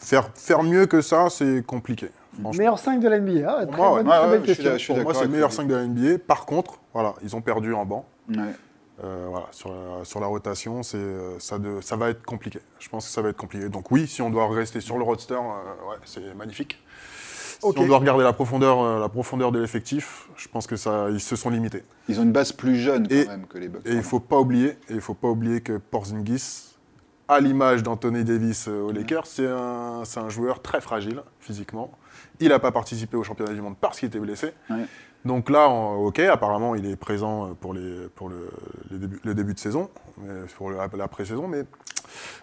Faire, faire mieux que ça, c'est compliqué.
Meilleur 5 de la NBA, ah, très,
moi, ouais.
bonne,
Ouais,
très
ouais,
belle question.
Pour moi, c'est le meilleur
lui.
5 de la NBA. Par contre, voilà, ils ont perdu un banc. Euh, voilà, sur, la, sur la rotation, c'est, euh, ça, de- ça va être compliqué. Je pense que ça va être compliqué. Donc oui, si on doit rester sur le roadster, euh, ouais, c'est magnifique. Si on doit regarder la profondeur, euh, la profondeur de l'effectif, je pense que ça, ils se sont limités.
Ils ont une base plus jeune quand
Et-
même que les Bucks.
Et il faut pas oublier, et il faut pas oublier que Porzingis, à l'image d'Anthony Davis aux Lakers, c'est un, c'est un joueur très fragile physiquement. Il n'a pas participé au championnat du monde parce qu'il était blessé.
Ouais.
Donc là, ok, apparemment, il est présent euh, pour, les, pour le, les débuts- le début de saison, pour la, pré-saison, mais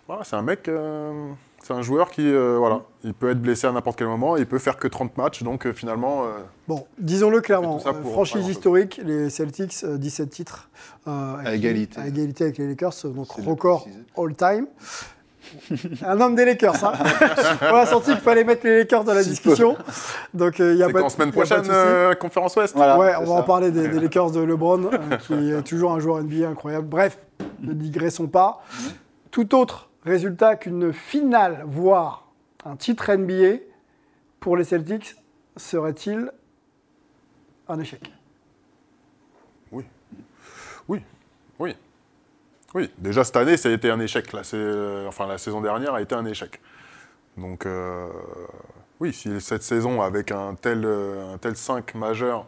voilà, c'est un mec, euh, c'est un joueur qui, euh, voilà, il peut être blessé à n'importe quel moment, il peut faire que 30 matchs, donc euh, finalement, euh,
Bon, disons-le clairement, franchise historique, les Celtics, euh, 17 titres. euh,
À égalité.
À égalité avec les Lakers, donc record all-time. Un homme des Lakers, hein. On a senti qu'il fallait mettre les Lakers dans la discussion. Donc il y a
c'est
pas de-
qu'en semaine prochaine, euh, conférence Ouest.
Voilà,
ouais, on va en parler des, des Lakers de LeBron, euh, qui est toujours un joueur NBA incroyable. Bref, ne digressons pas. Tout autre résultat qu'une finale, voire un titre NBA pour les Celtics, serait-il un échec?
Oui. Oui. Oui. Oui. Déjà, cette année, ça a été un échec. Euh, enfin, la saison dernière a été un échec. Donc, euh, oui, si cette saison, avec un tel, euh, un tel 5 majeur,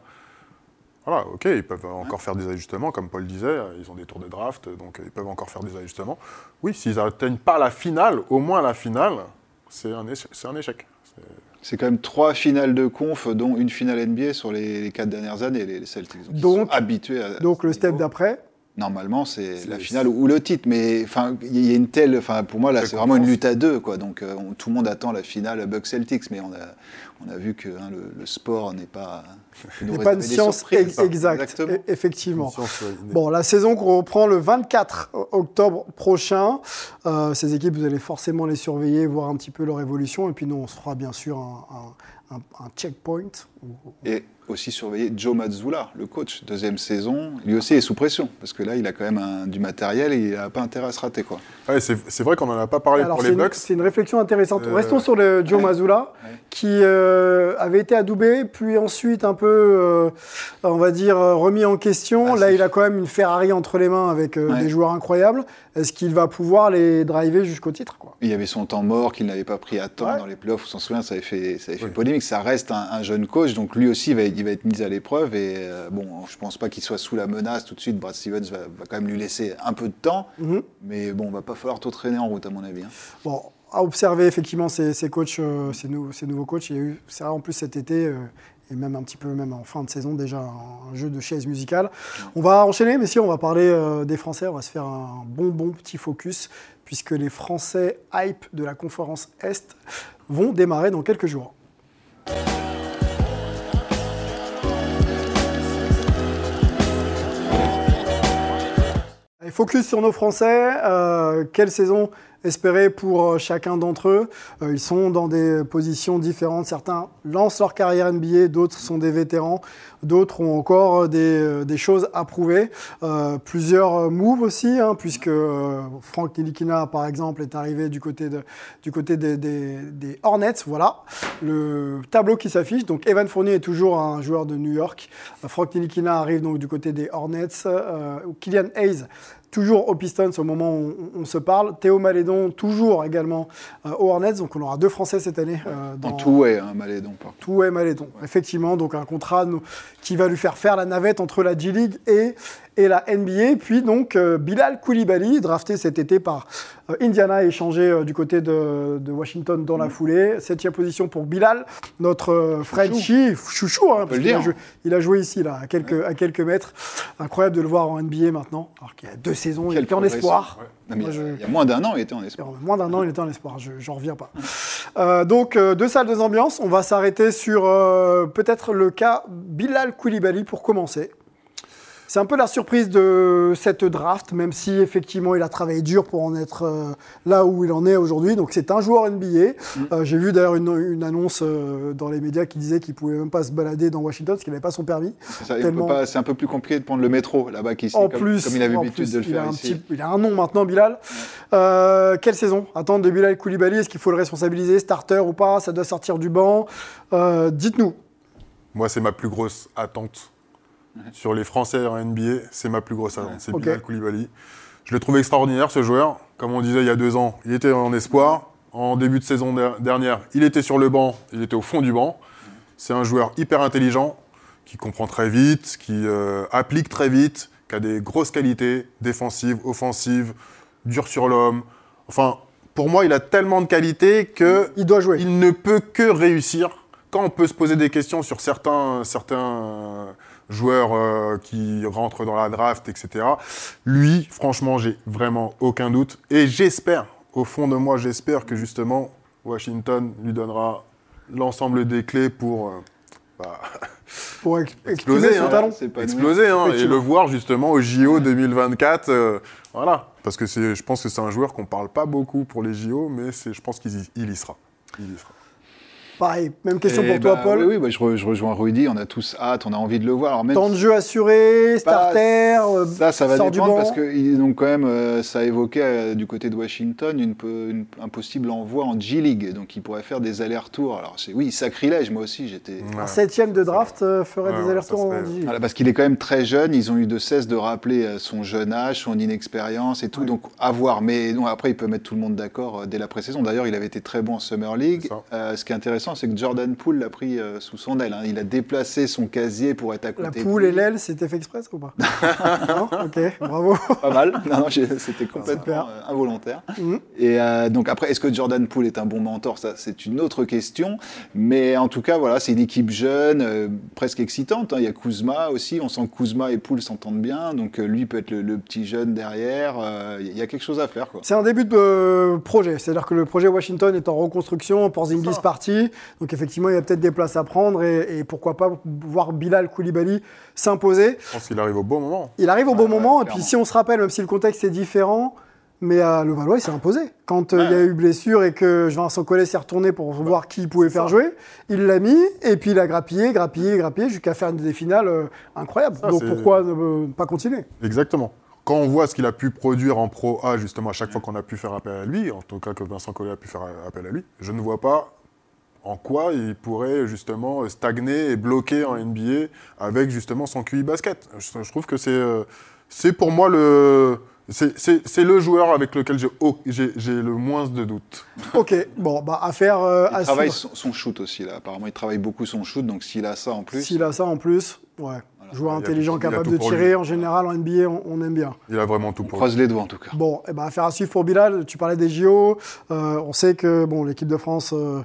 voilà, ok, ils peuvent encore faire des ajustements, comme Paul disait, ils ont des tours de draft, donc ils peuvent encore faire des ajustements. Oui, s'ils n'atteignent pas la finale, au moins la finale, c'est un échec. C'est un échec. C'est-
C'est quand même trois finales de conf, dont une finale NBA sur les, les quatre dernières années, les, Celtics. ils
Donc-
sont habitués à.
Donc
à
le step d'après,
Normalement, c'est la finale ou le titre, mais enfin, il y a une telle, enfin, pour moi là, c'est vraiment une lutte à deux, quoi. Donc, euh, on- tout le monde attend la finale Bucks Celtics, mais on a, on a vu que hein, le, le sport n'est pas,
n'est pas une science exacte,
Exactement.
e- effectivement.
science.
Bon, la saison qu'on reprend le 24 octobre prochain. Euh, ces équipes, vous allez forcément les surveiller, voir un petit peu leur évolution. Et puis nous, on se fera bien sûr un, un- un- un checkpoint.
Et aussi surveiller Joe Mazzulla, le coach, deuxième saison. Lui aussi est sous pression, parce que là, il a quand même un- du matériel et il n'a pas intérêt à se rater, quoi.
Ouais, c'est, c'est vrai qu'on n'en a pas parlé
Alors,
pour
c'est
les
une,
Bucks.
c'est une réflexion intéressante.
Euh,
Restons sur le Joe
ouais.
Mazzulla,
Ouais.
qui euh, avait été adoubé, puis ensuite un peu, euh, on va dire, remis en question.
Ah,
Là, il a quand même une Ferrari entre les mains avec euh,
Ouais.
des joueurs incroyables. Est-ce qu'il va pouvoir les driver jusqu'au titre quoi?
Il y avait son temps mort qu'il n'avait pas pris à temps
Ouais.
dans les playoffs, on s'en souvient, ça avait fait, ça avait fait polémique. Ça reste un, un jeune coach, donc lui aussi il va, il va être mis à l'épreuve. Et euh, bon, je pense pas qu'il soit sous la menace tout de suite. Brad Stevens va, va quand même lui laisser un peu de temps,
Mhm.
mais bon, va pas falloir trop traîner en route à mon avis. hein.
Bon, à observer effectivement ces, ces coachs, euh, ces, nou- ces nouveaux coachs. Il y a eu, c'est en plus cet été, euh, et même un petit peu même en fin de saison déjà, un, un jeu de chaise musicale. On va enchaîner, mais si on va parler euh, des Français, on va se faire un bon bon petit focus, puisque les Français hype de la conférence Est vont démarrer dans quelques jours. Focus sur nos Français. Euh, quelle saison espérer pour euh, chacun d'entre eux? Euh, Ils sont dans des positions différentes. Certains lancent leur carrière NBA, d'autres sont des vétérans, d'autres ont encore des, choses à prouver. Plusieurs moves aussi, hein, puisque Franck Nilikina, par exemple, est arrivé du côté, des, Hornets. Voilà le tableau qui s'affiche. Donc Evan Fournier est toujours un joueur de New York. Franck Nilikina arrive donc du côté des Hornets. Euh, Kylian Hayes toujours aux Pistons au moment où on, on se parle. Théo Malédon, toujours également euh, aux Hornets. Donc on aura deux Français cette année. euh,
En
dans
tout, ouais, un Malédon.
Tout est Malédon. Effectivement, donc un contrat qui va lui faire faire la navette entre la G-League et, et la NBA. Puis donc euh, Bilal Koulibaly, drafté cet été par euh, Indiana, échangé euh, du côté de, de Washington dans la foulée. Septième position pour Bilal, notre euh, Frenchie, chouchou, hein, parce a, joué- il a joué ici, là, à quelques, à quelques mètres. Incroyable de le voir en NBA maintenant, alors qu'il y a deux saisons, il était en espoir.
Non, mais
Moi,
il, y a,
je-
il y a moins d'un an, il était en espoir.
moins d'un an, il était en espoir, je j'en reviens pas. Euh, donc, euh, deux salles, deux ambiances. On va s'arrêter sur euh, peut-être le cas Bilal Koulibaly pour commencer. C'est un peu la surprise de cette draft, même si effectivement il a travaillé dur pour en être euh, là où il en est aujourd'hui. Donc c'est un joueur NBA.
Mm.
Euh, J'ai vu d'ailleurs une, une annonce euh, dans les médias qui disait qu'il pouvait même pas se balader dans Washington parce qu'il n'avait pas son permis.
Il
Tellement-
C'est un peu plus compliqué de prendre le métro là-bas qu'ici,
En
comme,
plus,
comme il avait l'habitude de le
il
faire
a un
ici.
petit- il a un nom maintenant, Bilal. Euh, quelle saison Attendre de Bilal Koulibaly, est-ce qu'il faut le responsabiliser, starter ou pas? Ça doit sortir du banc. Euh, Dites-nous.
Moi, c'est ma plus grosse attente sur les Français en NBA. C'est ma plus grosse attente. C'est. Bilal Koulibaly. Je l'ai trouvé extraordinaire, ce joueur. Comme on disait il y a deux ans, il était en espoir. En début de saison der- dernière, il était sur le banc, il était au fond du banc. C'est un joueur hyper intelligent, qui comprend très vite, qui euh, applique très vite, qui a des grosses qualités défensives, offensives, dur sur l'homme. Enfin, pour moi, il a tellement de qualités que
Il doit jouer.
il ne peut que réussir. Quand on peut se poser des questions sur certains, certains joueurs euh, qui rentrent dans la draft, etc., lui, franchement, j'ai vraiment aucun doute. Et j'espère, au fond de moi, j'espère que justement, Washington lui donnera l'ensemble des clés pour euh, bah,
Pour ex-
exploser,
son
hein.
talent.
Pas
exploser hein, et le voir justement au JO 2024. euh, voilà. Parce que c'est- je pense que c'est un joueur qu'on parle pas beaucoup pour les JO, mais c'est- je pense qu'il y, il y sera. Il y sera.
Pareil, même question
Et
pour toi,
bah,
Paul.
Oui, oui, bah, je, re- je rejoins Rudy. On a tous hâte, on a envie de le voir. Alors, même
Temps de jeu assuré, starter, euh,
Ça, ça va dépendre parce que ont quand même, euh, ça évoquait euh, du côté de Washington une, un possible envoi en G League, donc il pourrait faire des allers-retours. Alors c'est oui, sacrilège. Moi aussi, j'étais.
un septième de draft euh, ferait
Ouais,
des allers-retours en.
Voilà, parce qu'il est quand même très jeune. Ils ont eu de cesse de rappeler euh, son jeune âge, son inexpérience et tout. Donc à voir. Mais non, après, il peut mettre tout le monde d'accord euh, dès la pré-saison. D'ailleurs, il avait été très bon en Summer League. Euh, ce qui est intéressant, c'est que Jordan Poole l'a pris euh, sous son aile. hein. Il a déplacé son casier pour être à côté.
La poule et l'aile, c'était fait exprès ça, ou pas? Non? Ok, bravo.
Pas mal. Non, non, c'était complètement
Super.
euh, involontaire.
Mhm.
Et euh, donc après, est-ce que Jordan Poole est un bon mentor? Ça, c'est une autre question. Mais en tout cas, voilà, c'est une équipe jeune, presque excitante. hein. Il y a Kuzma aussi. On sent que Kuzma et Poole s'entendent bien. Donc lui peut être le, le petit jeune derrière. Il y a quelque chose à faire.
C'est un début de projet, c'est-à-dire que le projet Washington est en reconstruction, Porzingis parti, donc effectivement il y a peut-être des places à prendre et, et pourquoi pas voir Bilal Koulibaly s'imposer.
Je pense qu'il arrive au bon moment.
Il arrive au bon
Ouais,
moment,
ouais,
et puis si on se rappelle, même si le contexte est différent, mais euh, le Valois il s'est imposé. Quand euh, il y a eu blessure et que Vincent Collet s'est retourné pour voir qui il pouvait faire jouer, il l'a mis, et puis il a grappillé, grappillé, grappillé, jusqu'à faire une des finales euh, incroyables.
Ça,
donc pourquoi ne pas continuer?
Exactement. Quand on voit ce qu'il a pu produire en Pro A, justement, à chaque fois qu'on a pu faire appel à lui, en tout cas que Vincent Collet a pu faire appel à lui, je ne vois pas en quoi il pourrait justement stagner et bloquer en NBA avec justement son QI basket. Je, je trouve que c'est euh, c'est pour moi le c'est- le joueur avec lequel j'ai le moins de doutes.
Ok, bon, bah affaire euh,
Il
à
travaille son, son shoot aussi, là. Apparemment, il travaille beaucoup son shoot. Donc s'il a ça en plus.
S'il a ça en plus, ouais. Joueur
Il y a
intelligent,
tout-
capable de tirer,
lui.
en général, en NBA, on, on aime bien.
Il a vraiment tout
on
pour
croise les doigts, en tout cas.
Bon, ben, affaire à suivre pour Bilal. Tu parlais des JO. Euh, on sait que bon, l'équipe de France, euh,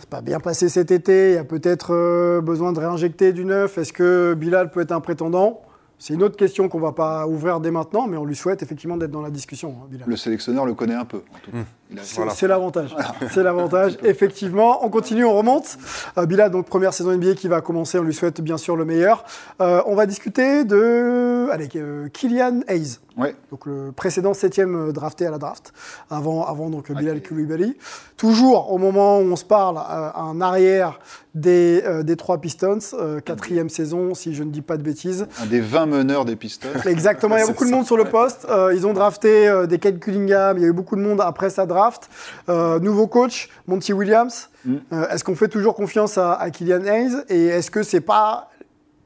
c'est pas bien passé cet été. Il y a peut-être euh, besoin de réinjecter du neuf. Est-ce que Bilal peut être un prétendant? C'est une autre question qu'on va pas ouvrir dès maintenant, mais on lui souhaite effectivement d'être dans la discussion, hein, Bilal.
Le sélectionneur le connaît un peu, en tout cas. Il a-
C'est l'avantage. C'est l'avantage, effectivement. On continue, on remonte. Euh, Bilal, donc première saison NBA qui va commencer. On lui souhaite bien sûr le meilleur. Euh, on va discuter de allez, euh, Kylian Hayes.
Ouais.
Donc le précédent septième euh, drafté à la draft, avant, avant donc Bilal
Ok.
Koulibaly. Toujours au moment où on se parle, euh, un arrière des, euh, des trois Pistons, euh, quatrième saison si je ne dis pas de bêtises.
Un des 20 meneurs des Pistons.
Exactement, il y a beaucoup de monde sur le poste. Ils ont drafté des Kate Cunningham, il y a eu beaucoup de monde après sa draft. Nouveau coach, Monty Williams.
Mm.
Est-ce qu'on fait toujours confiance à, à Kylian Hayes? Et est-ce que c'est pas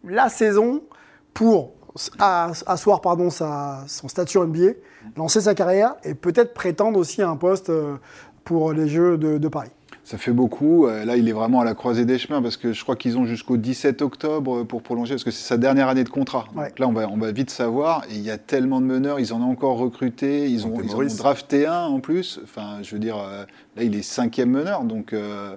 la saison pour asseoir pardon, sa, son statut NBA, lancer sa carrière et peut-être prétendre aussi à un poste euh, pour les Jeux de, de Paris
Ça fait beaucoup. Euh, Là, il est vraiment à la croisée des chemins parce que je crois qu'ils ont jusqu'au 17 octobre pour prolonger parce que c'est sa dernière année de contrat. Donc là, on va, on va vite savoir. Et il y a tellement de meneurs. Ils en ont encore recruté. Ils, ont, ils en ont drafté un en plus. Enfin, je veux dire, euh, là, il est cinquième meneur. Donc, euh,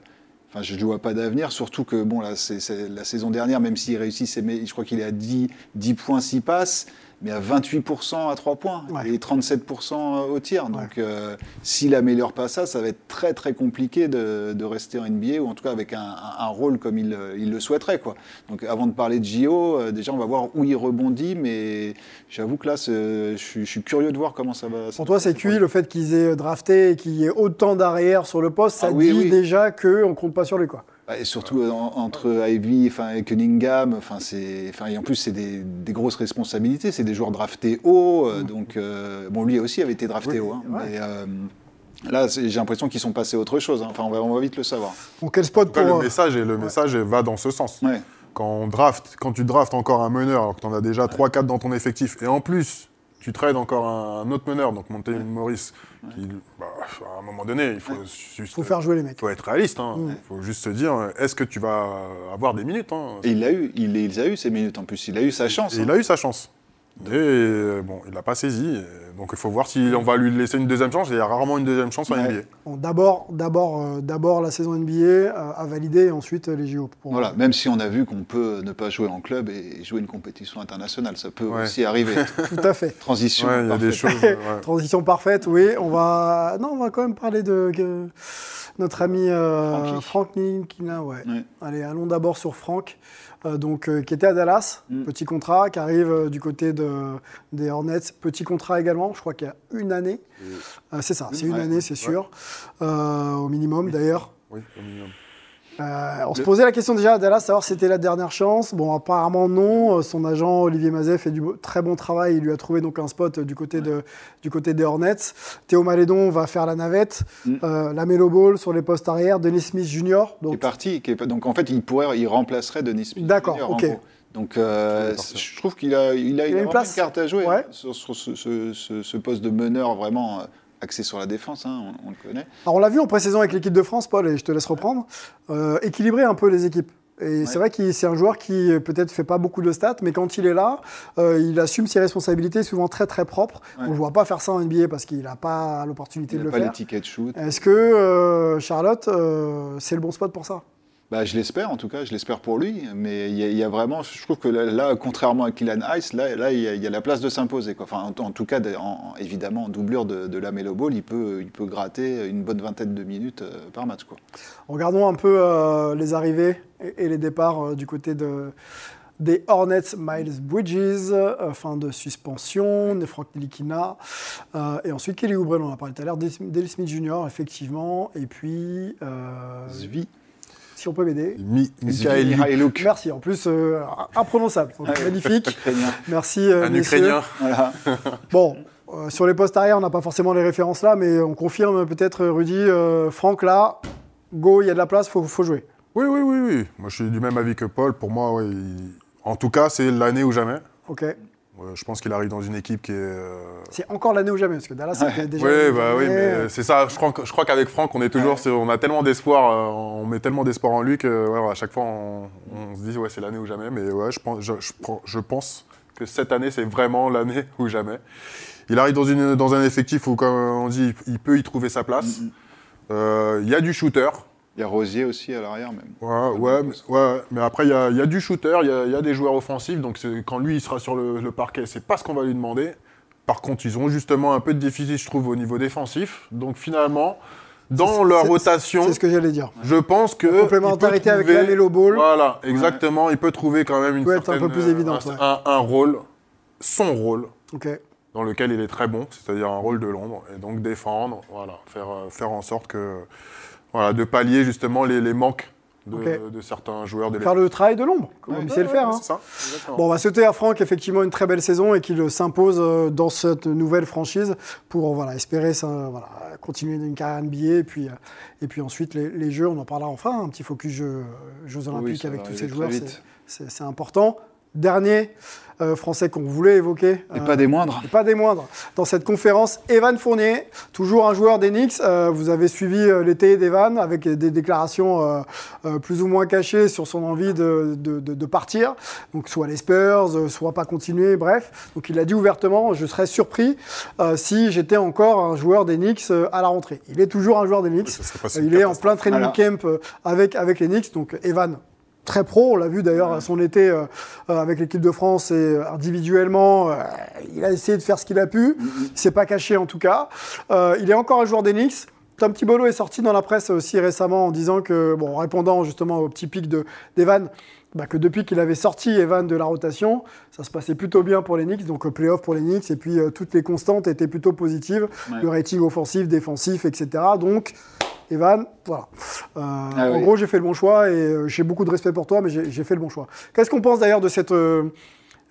enfin, je ne vois pas d'avenir. Surtout que, bon, là, c'est la saison dernière, même s'il réussit, je crois qu'il est à 10, 10 points, 6 passes. Mais à 28% à 3 points
Ouais.
et 37% au tir. Donc, euh, s'il améliore pas ça, ça va être très très compliqué de, de rester en NBA ou en tout cas avec un, un- un rôle comme il, euh, il le souhaiterait. Quoi. Donc, avant de parler de JO, euh, déjà on va voir où il rebondit, mais j'avoue que là, je suis, je suis curieux de voir comment ça va. ça
Pour toi, c'est cuit le fait qu'ils aient drafté et qu'il y ait autant d'arrière sur le poste, ça
Ah oui,
dit
oui.
déjà qu'on compte pas sur lui. Quoi.
Bah, Et surtout euh, en- entre Ivy et Cunningham, enfin, c'est, enfin, et en plus c'est des, des grosses responsabilités, c'est des joueurs draftés haut, euh, donc euh, bon lui aussi avait été drafté haut, hein,
ouais.
mais euh, là j'ai l'impression qu'ils sont passés à autre chose, hein. enfin on va, on va vite le savoir.
Bon, quel spot pour.
le message, et le message va dans ce sens.
Ouais.
Quand, on draft, quand tu draftes encore un meneur, alors que tu en as déjà 3-4 dans ton effectif, et en plus, tu trades encore un, un autre meneur, donc Monte Morris, qui, bah, à un moment donné, il faut juste
faut faire jouer les mecs.
faut être réaliste. Il
Mm.
faut juste se dire, est-ce que tu vas avoir des minutes hein?
Et il a eu, il, il a eu ses minutes en plus, il a eu sa chance.
Et
hein.
il a eu sa chance. Et euh, bon, il l'a pas saisi. et Donc il faut voir si on va lui laisser une deuxième chance. Il y a rarement une deuxième chance en
Ouais.
NBA.
Bon, d'abord, d'abord, euh, d'abord la saison NBA euh, à valider et ensuite euh, les JO. Pour-
Voilà, même si on a vu qu'on peut ne pas jouer en club et jouer une compétition internationale, ça peut
Ouais.
aussi arriver.
Tout à fait.
Transition.
Ouais, y a des
parfaite.
choses. ouais.
Transition parfaite, oui. On va, non, on va quand même parler de notre ami euh,
Francky.
Franck Ntilikina, ouais.
Ouais.
Allez, allons d'abord sur Franck, euh, donc euh, qui était à Dallas,
Mm.
petit contrat, qui arrive euh, du côté de, des Hornets, petit contrat également. Je crois qu'il y a une année. Euh, c'est ça, c'est une
Ouais,
année, c'est sûr, Euh, au minimum d'ailleurs.
Oui, au minimum.
Euh, on se posait la question déjà à Dallas, savoir si c'était la dernière chance. Bon, apparemment non. Euh, Son agent Olivier Mazet fait du très bon travail. Il lui a trouvé donc un spot euh, du côté, de, du côté des Hornets. Théo Malédon va faire la navette.
Mm.
Euh, la Melo Ball sur les postes arrière. Denis Smith Jr.
qui est
Donc,
parti. qui est pas- donc en fait, il pourrait, il remplacerait Denis Smith.
D'accord,
Jr.,
ok.
Donc euh,
parti.
je trouve qu'il a, il a, il a
une place.
une carte à jouer
Ouais.
hein, sur, sur ce, ce- ce- ce poste de meneur vraiment euh, axé sur la défense. hein, on, on le connaît.
alors on l'a vu en pré-saison avec l'équipe de France, Paul, et je te laisse reprendre. Euh, équilibrer un peu les équipes. Et c'est vrai que c'est un joueur qui euh, peut-être fait pas beaucoup de stats, mais quand il est là, euh, il assume ses responsabilités, souvent très très propres.
Ouais.
On ne voit pas faire ça en NBA parce qu'il n'a pas l'opportunité de le
pas
faire.
les tickets de shoot.
Est-ce que euh, Charlotte, c'est le bon spot pour ça?
Bah, je l'espère, en tout cas, je l'espère pour lui. Mais il y, a- y vraiment, je trouve que là, là, contrairement à Kylian Ice, là, là il, y a, il y a la place de s'imposer. quoi. Enfin, en, en tout cas, de- en- évidemment, en doublure de, de la Melo Ball, il peut, il peut gratter une bonne vingtaine de minutes euh, par match. Quoi.
Regardons un peu euh, les arrivées et, et les départs euh, du côté de, des Hornets. Miles Bridges, euh, fin de suspension, de Frank Nilikina. euh, et ensuite Kelly Oubre, on en a parlé tout à l'heure, Dale Smith Jr., effectivement. Et puis, euh,
Zvi.
Si on peut m'aider.
Mi Mikhail.
Merci, en plus, euh, imprononçable. Donc,
Ouais.
magnifique.
Ukrainien.
Merci, euh,
un
messieurs.
Ukrainien.
Voilà.
Bon, euh, sur les postes arrière, on n'a pas forcément les références là, mais on confirme peut-être, Rudy, euh, Franck, là, go, il y a de la place, il faut, faut jouer.
Oui, oui, oui, oui. Moi, je suis du même avis que Paul. Pour moi, en tout cas, c'est l'année ou jamais.
Ok.
Ouais, je pense qu'il arrive dans une équipe qui est. euh,
C'est encore l'année ou jamais, parce que Dallas, c'était déjà.
Oui, bah oui, mais c'est ça. Je crois, je crois qu'avec Franck, on est toujours, on a tellement d'espoir, euh, on met tellement d'espoir en lui que ouais, à chaque fois, on, on se dit ouais, c'est l'année ou jamais. Mais ouais, je pense, je, je prends- je pense que cette année, c'est vraiment l'année ou jamais. Il arrive dans, une, dans un effectif où, comme on dit, il peut y trouver sa place.
Mhm.
Euh, Il y a du shooter.
Il y a Rosier aussi à l'arrière, même.
Ouais, ouais, mais, ouais, mais après, il y a, il y a du shooter, il y a, il y a des joueurs offensifs. Donc, quand lui, il sera sur le, le parquet, c'est pas ce qu'on va lui demander. Par contre, ils ont justement un peu de déficit, je trouve, au niveau défensif. Donc, finalement, dans leur rotation,
C'est ce que j'allais dire.
je pense que.
La complémentarité avec la Melo Ball.
Voilà, exactement. Il peut trouver quand même une
Peut être un
certaine,
peu plus
euh,
évidente,
un,
ouais.
un- un rôle, son rôle,
Ok.
dans lequel il est très bon, c'est-à-dire un rôle de l'ombre, et donc défendre, voilà, faire, euh, faire en sorte que, voilà, de pallier justement les, les manques de,
Ok.
de certains joueurs de
Faire le travail de l'ombre, comme
Ouais,
il
ouais,
sait le faire.
ouais,
hein.
C'est ça, exactement.
Bon, on va souhaiter à Franck effectivement une très belle saison et qu'il s'impose euh, dans cette nouvelle franchise pour euh, voilà, espérer ça, voilà, continuer une carrière NBA et puis, euh, et puis ensuite les, les Jeux, on en parlera enfin, un petit focus Jeux, Jeux Olympiques avec
va
tous ces joueurs,
vite.
c'est- c'est c'est important. Dernier euh, Français qu'on voulait évoquer.
Et
euh,
pas des moindres.
et pas des moindres. Dans cette conférence, Evan Fournier, toujours un joueur des Knicks. Euh, vous avez suivi euh, l'été d'Evan avec des déclarations euh, euh, plus ou moins cachées sur son envie de, de- de- de partir. Donc soit les Spurs, euh, soit pas continuer, bref. Donc il a dit ouvertement, je serais surpris euh, si j'étais encore un joueur des Knicks euh, à la rentrée. Il est toujours un joueur
si
Euh, il est en plein training camp avec, avec les Knicks. Donc Evan, très pro. On l'a vu d'ailleurs à son été euh, euh, avec l'équipe de France et euh, individuellement, euh, il a essayé de faire ce qu'il a pu. Il s'est pas caché en tout cas. Euh, il est encore un joueur d'Enix. Tom Thibodeau est sorti dans la presse aussi récemment en disant que, bon, en répondant justement au petit pic de- d'Evan, bah, que depuis qu'il avait sorti Evan de la rotation, ça se passait plutôt bien pour les Knicks, donc playoff pour les Knicks, et puis toutes les constantes étaient plutôt positives,
Ouais.
le rating offensif, défensif, etc. Donc, Evan, voilà. Euh, en
Ah oui.
gros, j'ai fait le bon choix et euh, j'ai beaucoup de respect pour toi, mais j'ai fait le bon choix. Qu'est-ce qu'on pense d'ailleurs de cette euh,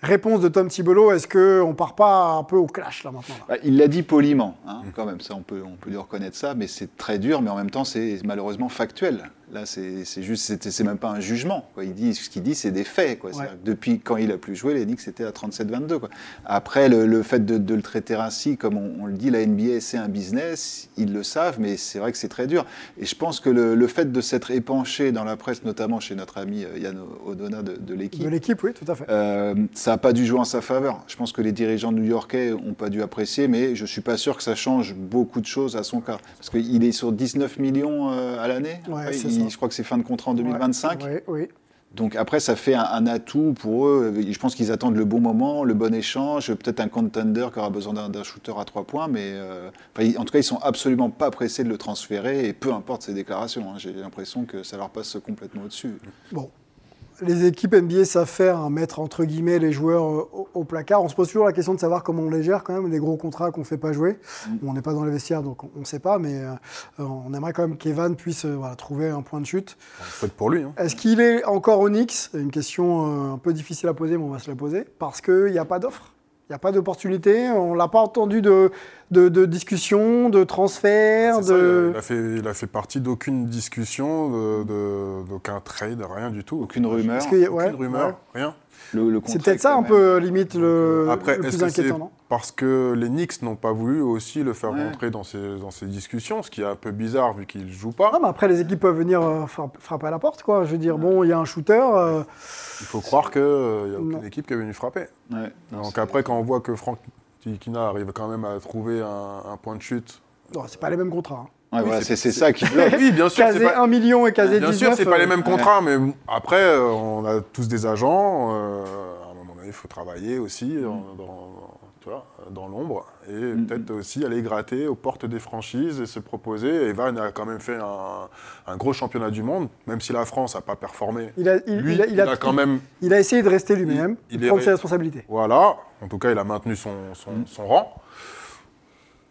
réponse de Tom Thibodeau? Est-ce qu'on part pas un peu au clash là maintenant là?
Bah, il l'a dit poliment, hein, quand même, ça on peut, on peut lui reconnaître ça, mais c'est très dur, mais en même temps c'est malheureusement factuel. Là c'est juste, c'est même pas un jugement. Quoi. Il dit, ce qu'il dit c'est des faits. Quoi. Que Depuis quand il a plus joué, les Knicks c'était à 37-22. quoi. Après le, le fait de, de le traiter ainsi, comme on, on le dit, la NBA c'est un business, ils le savent, mais c'est vrai que c'est très dur. Et je pense que le, le fait de s'être épanché dans la presse, notamment chez notre ami euh, Yann Odona de, de l'équipe,
De l'équipe, oui, tout à fait.
euh, ça n'a pas dû jouer en sa faveur. Je pense que les dirigeants new-yorkais n'ont pas dû apprécier, mais je ne suis pas sûr que ça change beaucoup de choses à son cas. Parce qu'il est sur 19 millions euh, à l'année.
Ouais,
Je crois que c'est fin de contrat en 2025.
Oui, oui.
Donc après, ça fait un, un atout pour eux. Je pense qu'ils attendent le bon moment, le bon échange, peut-être un contender qui aura besoin d'un shooter à trois points, mais euh, enfin, en tout cas, ils sont absolument pas pressés de le transférer, et peu importe ses déclarations. hein. J'ai l'impression que ça leur passe complètement au-dessus.
Bon. Les équipes NBA savent faire, hein, mettre entre guillemets les joueurs euh, au, au placard. On se pose toujours la question de savoir comment on les gère quand même, les gros contrats qu'on ne fait pas jouer. On n'est pas dans les vestiaires donc on ne sait pas, mais euh, euh, on aimerait quand même qu'Evan puisse euh, voilà, trouver un point de chute.
Faites pour lui. hein.
Est-ce qu'il est encore C'est une question un peu difficile à poser, mais on va se la poser. Parce qu'il n'y a pas d'offre, il n'y a pas d'opportunité. On ne l'a pas entendu de, de, de discussion, de transfert,
ça, il, a fait, il a fait partie d'aucune discussion, de- de- d'aucun trade, rien du tout.
Aucune rumeur.
A-
Aucune
ouais,
rumeur,
ouais.
rien.
Le, le
C'est peut-être ça un peu limite le,
Après,
le plus inquiétant, non
parce que les Knicks n'ont pas voulu aussi le faire
Ouais.
rentrer dans ces, dans ces discussions, ce qui est un peu bizarre vu qu'il ne joue pas.
Non, mais après, les équipes peuvent venir euh, frapp- frapper à la porte, quoi. Je veux dire, bon, il y a un shooter. euh,
Il faut croire qu'il n'y a aucune
Non.
équipe qui est venue frapper.
Ouais. Non,
Donc
c'est-
après, quand on voit que Frank Tikina arrive quand même à trouver un, un point de chute.
non, c'est pas les mêmes contrats. hein.
Ouais, voilà,
c'est-
c'est c'est ça qui bloque.
Oui, bien sûr,
Caser
pas,
1 million et caser
bien
19.
sûr, c'est pas les
euh,
mêmes contrats, mais après, euh, on a tous des agents. euh, à un moment donné, il faut travailler aussi dans, dans- tu vois, dans l'ombre et
Mm.
peut-être aussi aller gratter aux portes des franchises et se proposer. Evan a quand même fait un, un gros championnat du monde, même si la France n'a pas performé.
Il a, il,
Lui,
il a, il a-
quand même
il a essayé de rester lui-même, de
est
prendre ses responsabilités.
Voilà, en tout cas, il a maintenu son, son,
Mm.
son rang.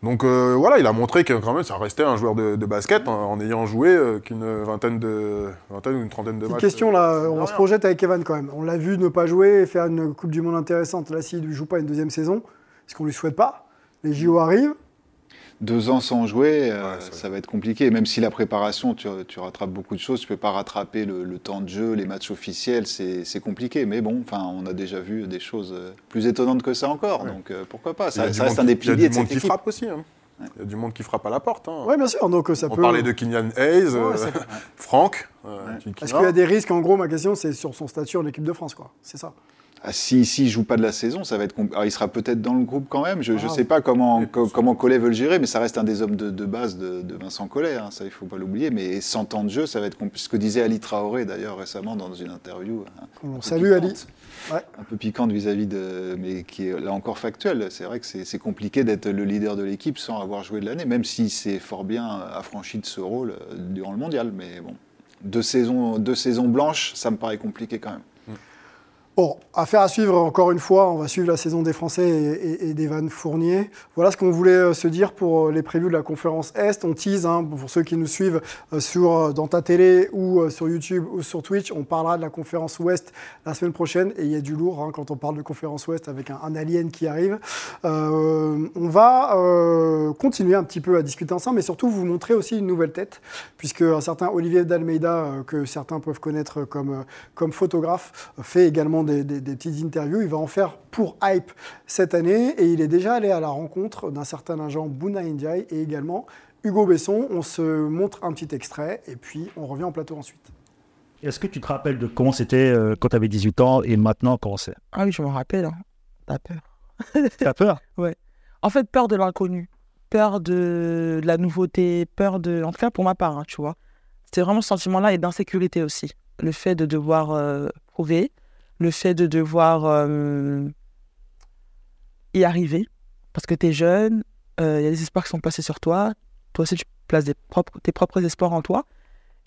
Donc euh, voilà, il a montré que quand même ça restait un joueur de, de basket en, en ayant joué euh, qu'une vingtaine de vingtaine ou une trentaine de
Petite
matchs.
question là,
C'est
on
rien.
se projette avec Evan quand même. On l'a vu ne pas jouer et faire une Coupe du Monde intéressante. Là, s'il ne joue pas une deuxième saison, est-ce qu'on lui souhaite pas? Les JO arrivent.
Deux ans sans jouer, euh,
Ouais, ça-
ça va être compliqué. Même si la préparation, tu, tu rattrapes beaucoup de choses, tu peux pas rattraper le, le temps de jeu, les matchs officiels, c'est compliqué. Mais bon, enfin, on a déjà vu des choses euh, plus étonnantes que ça encore.
Ouais.
Donc euh, pourquoi pas? Ça, ça reste un des
qui- il y a
piliers
du
de
monde
cette
qui
équipe.
frappe aussi. hein. Il y a du monde qui frappe à la porte. hein.
Oui, bien sûr. Donc ça
On
peut.
parlait de Kylian Hayes,
Ouais,
Franck, euh,
Ouais.
qui- qui-
Est-ce qu'il y a des risques? En gros, ma question, c'est sur son statut en équipe de France, quoi. C'est ça.
Ah, si s'il joue pas de la saison, ça va être compl- Alors, il sera peut-être dans le groupe quand même. Je ne
Ah.
sais pas comment,
Et-
co- comment Collet veut le gérer, mais ça reste un des hommes de, de base de, de Vincent Collet. hein, ça, il faut pas l'oublier. Mais sans temps de jeu, ça va être compl- ce que disait Ali Traoré d'ailleurs récemment dans une interview. hein,
On salue Ali. Ouais.
Un peu piquante vis-à-vis de, mais qui est là encore factuelle. C'est vrai que c'est c'est compliqué d'être le leader de l'équipe sans avoir joué de l'année, même si c'est fort bien affranchi de ce rôle euh, durant le mondial. Mais bon, deux saisons, deux saisons blanches, ça me paraît compliqué quand même.
Bon, affaire à suivre encore une fois. On va suivre la saison des Français et, et- et d'Evan Fournier. Voilà ce qu'on voulait euh, se dire pour euh, les previews de la conférence Est. On tease, hein, pour ceux qui nous suivent euh, sur, dans ta télé ou sur YouTube ou sur Twitch. On parlera de la conférence Ouest la semaine prochaine. Et il y a du lourd hein, quand on parle de conférence Ouest avec un, alien qui arrive. On va continuer un petit peu à discuter ensemble, mais surtout vous montrer aussi une nouvelle tête, puisque un certain Olivier Dalmeida, que certains peuvent connaître comme, comme photographe, fait également des, des- des petites interviews. Il va en faire pour Hype cette année, et il est déjà allé à la rencontre d'un certain agent Buna Indiaye et également Hugo Besson. On se montre un petit extrait, et puis on revient en plateau ensuite.
Est-ce que tu te rappelles de comment c'était euh, quand tu avais 18 ans et maintenant comment c'est?
Ah oui, je me rappelle. hein. T'as peur.
T'as peur?
En fait, peur de l'inconnu, peur de la nouveauté, peur de. En tout cas, pour ma part, hein, tu vois. C'est vraiment ce sentiment-là et d'insécurité aussi. le fait de devoir euh, prouver, le fait de devoir euh, y arriver, parce que tu es jeune, euh, il y a des espoirs qui sont placés sur toi, toi aussi tu places des propres, tes propres espoirs en toi,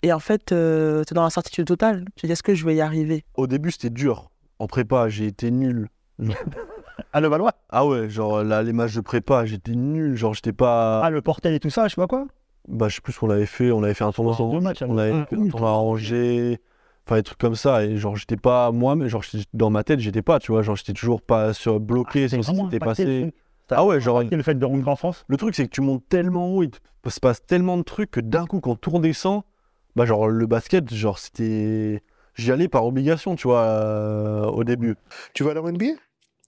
et en fait, tu es dans l'incertitude totale. Tu te dis, est-ce que je vais y arriver?
Au début, c'était dur. En prépa, j'ai été nul.
Ah, le Valois?
Ah ouais, genre là, les matchs de prépa, j'étais nul. Genre, j'étais pas.
Ah, le Portel et tout ça, je sais pas quoi?
Bah, je sais plus ce qu'on avait fait. On avait fait un tournoi.
Matchs,
on avait fait
Ah,
un tournoi à Angers. Enfin, des trucs comme ça. Et genre, j'étais pas. Moi, mais genre, dans ma tête, j'étais pas, tu vois. Genre, j'étais toujours pas sur, bloqué sur ce qui s'était passé. Ah ouais, genre.
le fait de rentrer en France
Le truc, c'est que tu montes tellement haut, il te se passe tellement de trucs que d'un coup, quand tout redescend, bah, genre, le basket, genre, c'était. J'y allais par obligation, tu vois, euh, au début.
Tu vas aller en NBA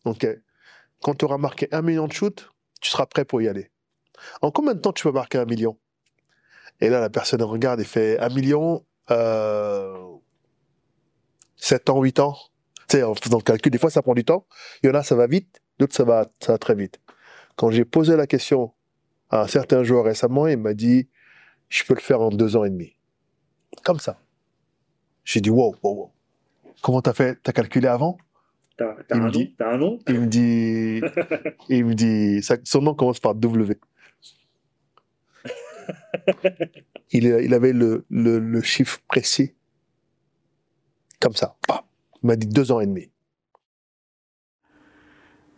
Ok. Quand tu auras marqué un million de shoots, tu seras prêt pour y aller. En combien de temps tu vas marquer un million? Et là, la personne regarde et fait un million, euh, 7 ans, 8 ans. Tu sais, en faisant le calcul, des fois ça prend du temps. Il y en a, ça va vite, d'autres, ça va, ça va très vite. Quand j'ai posé la question à un certain joueur récemment, il m'a dit Je peux le faire en deux ans et demi. Comme ça. J'ai dit Wow, wow, wow. Comment t'as fait? T'as calculé avant
T'as
Il me
un,
dit-
nom? T'as un nom?
Il me dit, il me dit, ça- son nom commence par W. Il, il avait le, le, le chiffre précis. Comme ça. Il m'a dit deux ans et demi.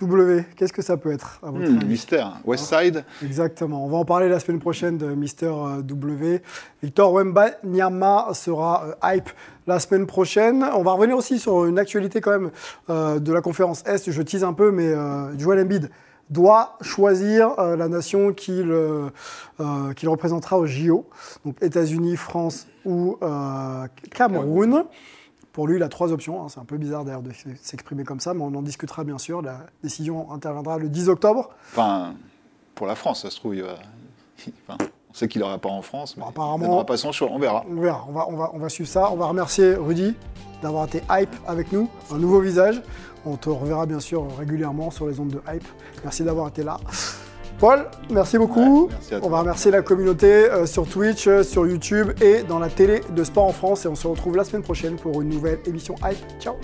W, qu'est-ce que ça peut être à votre
Hmm,
avis
mystère. Westside
Exactement. On va en parler la semaine prochaine de Mister euh, W. Victor Wembanyama sera euh, hype la semaine prochaine. On va revenir aussi sur une actualité quand même euh, de la conférence Est. Je tease un peu, mais euh, Joel Embiid doit choisir euh, la nation qu'il qu'il représentera au JO. Donc États-Unis, France ou euh, Cameroun. Pour lui, il a trois options. hein. C'est un peu bizarre d'ailleurs de s'exprimer comme ça, mais on en discutera bien sûr. La décision interviendra le 10 octobre.
Enfin, pour la France, ça se trouve. il va- enfin, on sait qu'il n'aura pas en France, mais
apparemment-
il n'aura pas son choix. On verra.
On verra, on va, on va, on va suivre ça. On va remercier Rudy d'avoir été hype avec nous, un nouveau visage. On te reverra bien sûr régulièrement sur les ondes de hype. Merci d'avoir été là. Paul, merci beaucoup.
Ouais, merci à
on va remercier la communauté euh, sur Twitch, euh, sur YouTube et dans la télé de sport en France. Et on se retrouve la semaine prochaine pour une nouvelle émission hype. Ciao